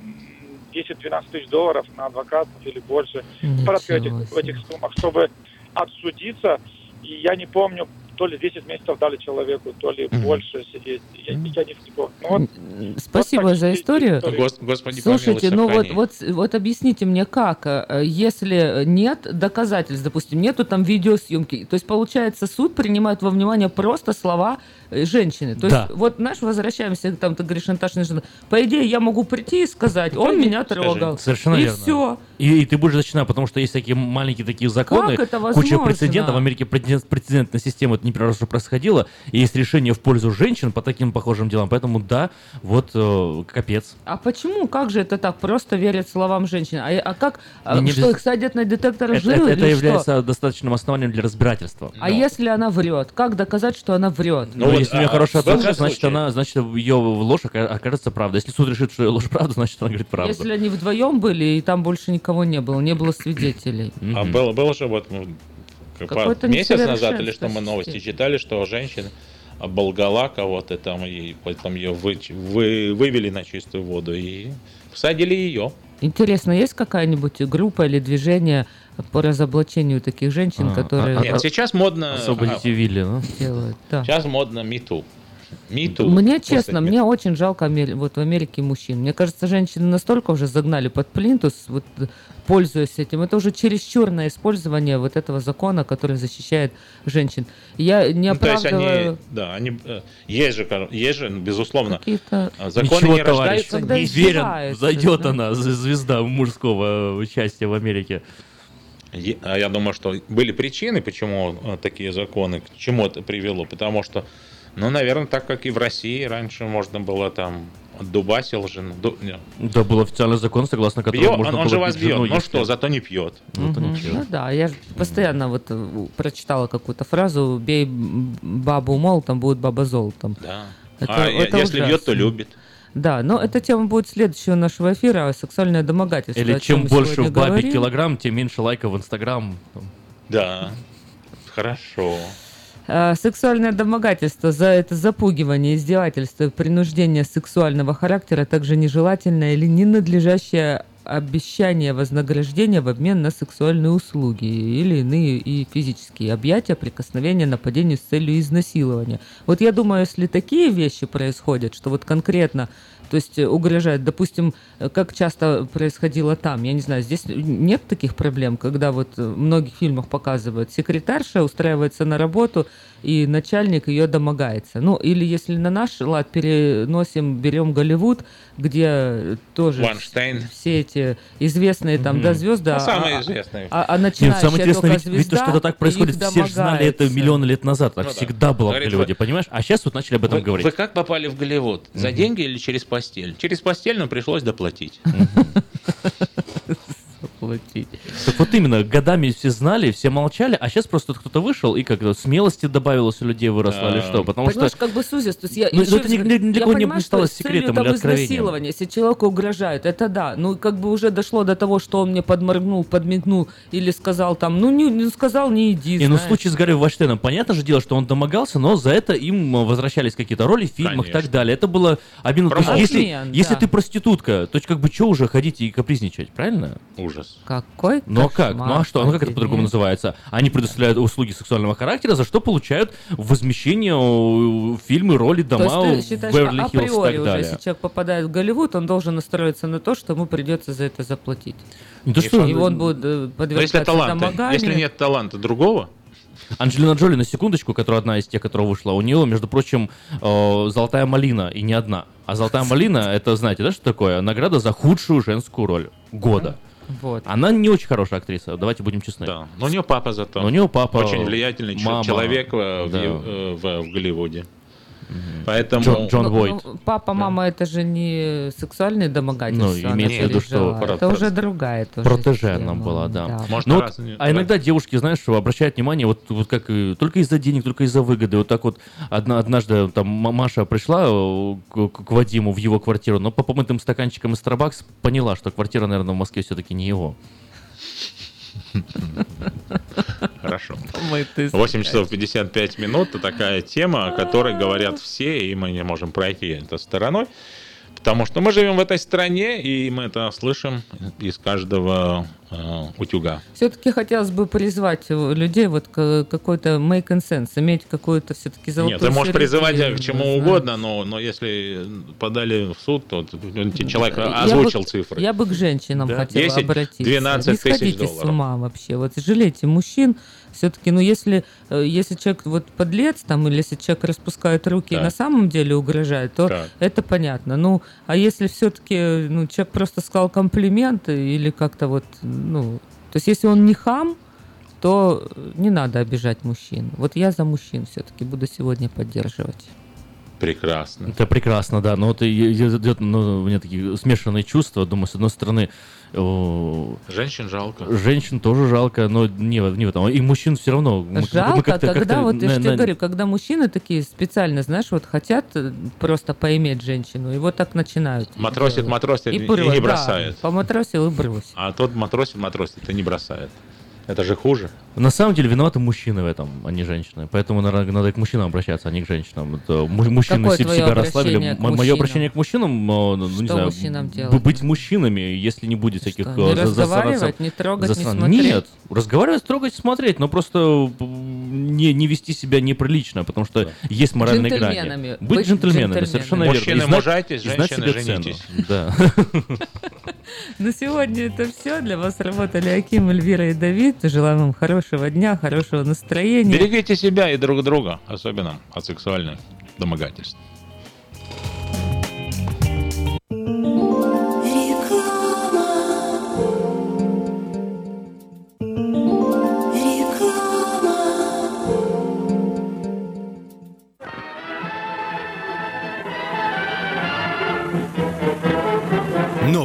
S28: м, 10-12 тысяч долларов на адвокатов или больше. Порядка этих, в этих суммах, чтобы отсудиться. И я не помню, то ли 10 месяцев дали человеку, то ли больше сидеть. Я, я не, не помню. Ну, вот
S2: Спасибо за историю.
S1: Гос- Господи,
S2: Слушайте, ну вот, вот, вот объясните мне, как, э, если нет доказательств, допустим, нету там видеосъемки, то есть, получается, суд принимает во внимание просто слова э, женщины. То
S3: Да.
S2: есть, вот, знаешь, возвращаемся, там, ты говоришь, Наташа, Нежина, по идее, я могу прийти и сказать, он меня трогал.
S3: Совершенно
S2: и
S3: верно.
S2: все.
S3: И, и ты будешь начинать, потому что есть такие маленькие такие законы,
S2: Как это
S3: куча
S2: возможно?
S3: прецедентов. В Америке прецедент- прецедентная система, это не первый раз уже происходило, и есть решение в пользу женщин по таким похожим делам. Поэтому да, вот э, капец.
S2: А почему? Как же это так? Просто верят словам женщин. А, а как? а
S3: Не
S2: что,
S3: без-
S2: их садят на детектор
S3: Это,
S2: лжи
S3: это- это
S2: что?
S3: является достаточным основанием для разбирательства.
S2: А если она врет? Как доказать, что она врет?
S3: Ну, если у нее хороший
S1: этом
S3: адвокат, значит,
S1: случае-
S3: она, значит, ее ложь ока- окажется правда. Если суд решит, что ее ложь правда, значит, она говорит правду.
S2: Если они вдвоем были, и там больше никого не было, не было свидетелей.
S1: А было, было же вот ну, как
S2: Какое-то
S1: пару- месяц назад или что мы новости читали, что женщина оболгала кого-то там и потом ее вы, вы- вывели на чистую воду и посадили ее.
S2: Интересно, есть какая-нибудь группа или движение по разоблачению таких женщин,
S3: А,
S2: которые
S1: Нет, сейчас модно...
S3: Освободите Вилли, ну?
S2: делают? Да.
S1: Сейчас модно MeToo. MeToo.
S2: Мне честно, мне очень жалко вот в Америке мужчин. Мне кажется, женщины настолько уже загнали под плинтус, вот, пользуясь этим. Это уже чересчурное использование вот этого закона, который защищает женщин. Я не
S1: Ну, то есть
S2: оправдываю...
S1: они, да, они, э, есть же, есть же, безусловно,
S2: Какие-то-
S1: а, законы
S3: Ничего,
S1: не
S3: товарищ,
S1: рождаются.
S3: Не
S2: издеваются,
S3: верен, зайдет
S2: да.
S3: она, звезда мужского участия в Америке.
S1: А Я думаю, что были причины, почему э, такие законы, к чему это привело. Потому что, ну, наверное, так как и в России раньше можно было там дубасил жену. ду-
S3: Да, был официальный закон, согласно которому
S1: бьет,
S3: можно
S1: он, он
S3: было
S1: же
S3: бить
S1: вас бьет.
S3: жену,
S1: Ну
S3: если-
S1: что, зато не пьет.
S3: Зато не
S2: Мгм.
S3: пьет.
S2: Ну да, я же постоянно вот э, прочитала какую-то фразу «бей бабу молотом, будет баба золотом».
S1: Да.
S2: Это-
S1: а
S2: это
S1: если бьет, то
S2: ужасно.
S1: любит.
S2: Да, но эта тема будет следующего нашего эфира «Сексуальное домогательство».
S3: Или
S2: чем
S3: больше в бабе
S2: говорим.
S3: килограмм, тем меньше лайков в Инстаграм.
S1: Да. Хорошо.
S2: А, Сексуальное домогательство за это запугивание, издевательство, принуждение сексуального характера, также нежелательное или ненадлежащее обещание вознаграждения в обмен на сексуальные услуги или иные и физические объятия, прикосновения, нападения с целью изнасилования. Вот я думаю, если такие вещи происходят, что вот конкретно То есть э, угрожают. Допустим, э, как часто происходило там, я не знаю, здесь нет таких проблем, когда вот э, в многих фильмах показывают, секретарша устраивается на работу, и начальник ее домогается. Ну, или если на наш лад переносим, берем Голливуд, где тоже
S1: Вайнштейн.
S2: все эти известные там,
S3: Мгм.
S2: да, звезды,
S1: Ну,
S2: а-
S1: самые
S2: а-
S1: известные.
S2: А, а
S3: Нет,
S2: начинающая
S3: самое интересное, ведь, ведь то, что
S2: звезда,
S3: это так происходит, все же знали это миллионы лет назад, так
S1: Ну да.
S3: всегда было в
S1: Говорит,
S3: Голливуде,
S1: вы-
S3: понимаешь? А сейчас вот начали об этом
S1: Вы,
S3: говорить.
S1: вы как попали в Голливуд? За деньги или через постель? Через постель, но пришлось доплатить.
S2: Платить.
S3: Так вот именно, годами все знали, все молчали, а сейчас просто кто-то вышел, и как смелости добавилось у людей выросло, или что? Потому
S2: Понимаешь,
S3: что...
S2: как бы сузис. То есть я,
S3: Ну, это ни-
S2: раз
S3: ни-
S2: говорю,
S3: для
S2: я
S3: кого не
S2: понимаю,
S3: стало секретом или откровением.
S2: если человеку угрожают, это да. Ну, как бы уже дошло до того, что он мне подморгнул, подмигнул или сказал там, ну, не, не сказал, не иди,
S3: Не, ну в случае с Гарри Вайнштейном, понятно же дело, что он домогался, но за это им э, возвращались какие-то роли в фильмах и так далее. Это было если,
S2: Обмен,
S3: если
S2: да.
S3: ты проститутка, то есть как бы что уже ходить и капризничать, правильно?
S1: Ужас.
S2: Какой
S3: Ну а как? Ну а что? Ну как это по-другому называется? Они предоставляют услуги сексуального характера, за что получают возмещение фильмы, роли,
S2: То
S3: дома
S2: есть ты считаешь,
S3: в
S2: что
S3: Беверли-Хиллз и так
S2: уже,
S3: далее.
S2: если человек попадает в Голливуд, он должен настроиться на то, что ему придется за это заплатить.
S3: Не то, что-
S2: И он будет э,
S1: Но если
S2: подвергаться домоганию.
S1: если нет таланта другого,
S3: Анджелина Джоли, на секундочку, которая одна из тех, которая вышла, у нее, между прочим, э, золотая малина, и не одна. А золотая малина, это, знаете, да, что такое? Награда за худшую женскую роль года.
S2: Вот.
S3: Она не очень хорошая актриса, давайте будем честны.
S1: да. Но у нее папа зато.
S3: Но у нее папа,
S1: Очень влиятельный
S3: мама,
S1: человек в,
S3: да.
S1: Ев- э, в- в Голливуде. Поэтому...
S3: Джон- Джон
S2: Ну,
S3: Войт.
S2: ну, папа, мама, это же не сексуальные домогательства.
S3: Ну, имеется в виду, что про-
S2: Это уже другая тоже
S3: Протеже она была, да.
S1: Может,
S3: Ну вот,
S1: разные-
S3: а иногда девушки, знаешь, что обращают внимание, вот, вот как и- только из-за денег, только из-за выгоды. Вот так вот одна, однажды там М- Маша пришла э, к, к Вадиму в его квартиру, но по помытым стаканчикам из Starbucks поняла, что квартира, наверное, в Москве все-таки не его.
S1: Хорошо.
S2: Помытый
S1: 8 часов 55 минут. Такая тема, о которой говорят все, и мы не можем пройти это стороной. Потому что мы живем в этой стране, и мы это слышим из каждого э, утюга.
S2: Все-таки хотелось бы призвать людей вот к какой-то make and sense, иметь какую-то все-таки золотую
S1: Нет, ты можешь призывать к чему
S2: знаешь.
S1: угодно, но, но если подали в суд, то человек
S2: Я
S1: озвучил
S2: бы-
S1: цифры.
S2: Я бы к женщинам
S1: Да.
S2: хотела
S1: 10,
S2: обратиться.
S1: 12
S2: Не
S1: тысяч
S2: сходите с
S1: долларов.
S2: ума вообще. Вот жалейте мужчин. Все-таки, ну если, э, если человек вот подлец там, или если человек распускает руки и
S1: Так.
S2: на самом деле угрожает, то
S1: Так.
S2: это понятно. Ну, а если все-таки ну, человек просто сказал комплименты или как-то вот, ну, то есть если он не хам, то не надо обижать мужчин. Вот я за мужчин все-таки буду сегодня поддерживать.
S1: Прекрасно.
S3: Это прекрасно, да. Но вот и- и- идет, ну, у меня такие смешанные чувства. Думаю, с одной стороны, о,
S1: Женщин жалко.
S3: женщин тоже жалко, но не, не в этом. И мужчин все равно. мы- мы
S2: Жалко,
S3: как-то-
S2: когда
S3: как-то
S2: вот я
S3: на-
S2: же тебе
S3: на-
S2: говорю, когда мужчины такие специально, знаешь, вот хотят э, просто поиметь женщину, и вот так начинают.
S1: Матросит,
S2: делать.
S1: матросит и, и
S2: брось,
S1: не
S2: да,
S1: бросает.
S2: поматросил и бросил.
S1: А тот матросит, матросит и не бросает. Это же хуже.
S3: На самом деле виноваты мужчины в этом, а не женщины. Поэтому наверное, надо к мужчинам обращаться, а не к женщинам. Это му- мужчины
S2: Какое
S3: себя расслабили. Мое обращение к мужчинам, э, ну, не
S2: Что
S3: знаю,
S2: мужчинам делать?
S3: быть мужчинами, если не будет всяких
S2: Что,
S3: э,
S2: не
S3: за-
S2: разговаривать, не трогать, не
S3: засран-
S2: смотреть?
S3: Нет, разговаривать, трогать, смотреть, но просто э, не, не вести себя неприлично, потому что есть моральные грани. Быть,
S2: Быть
S3: джентльменами,
S2: джентльменами.
S3: совершенно верно.
S1: Мужчины
S3: И знать-
S1: мужайтесь, женщины женитесь.
S3: Да.
S2: На сегодня это все. Для вас работали Аким, Эльвира и Давид. Желаем вам хорошего дня, хорошего настроения.
S1: Берегите себя и друг друга, особенно от сексуальных домогательств.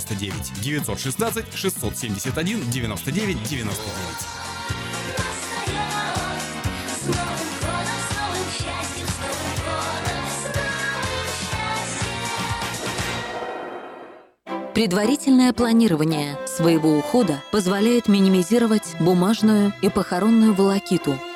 S16: 99 916 671 99 99.
S29: Предварительное планирование своего ухода позволяет минимизировать бумажную и похоронную волокиту,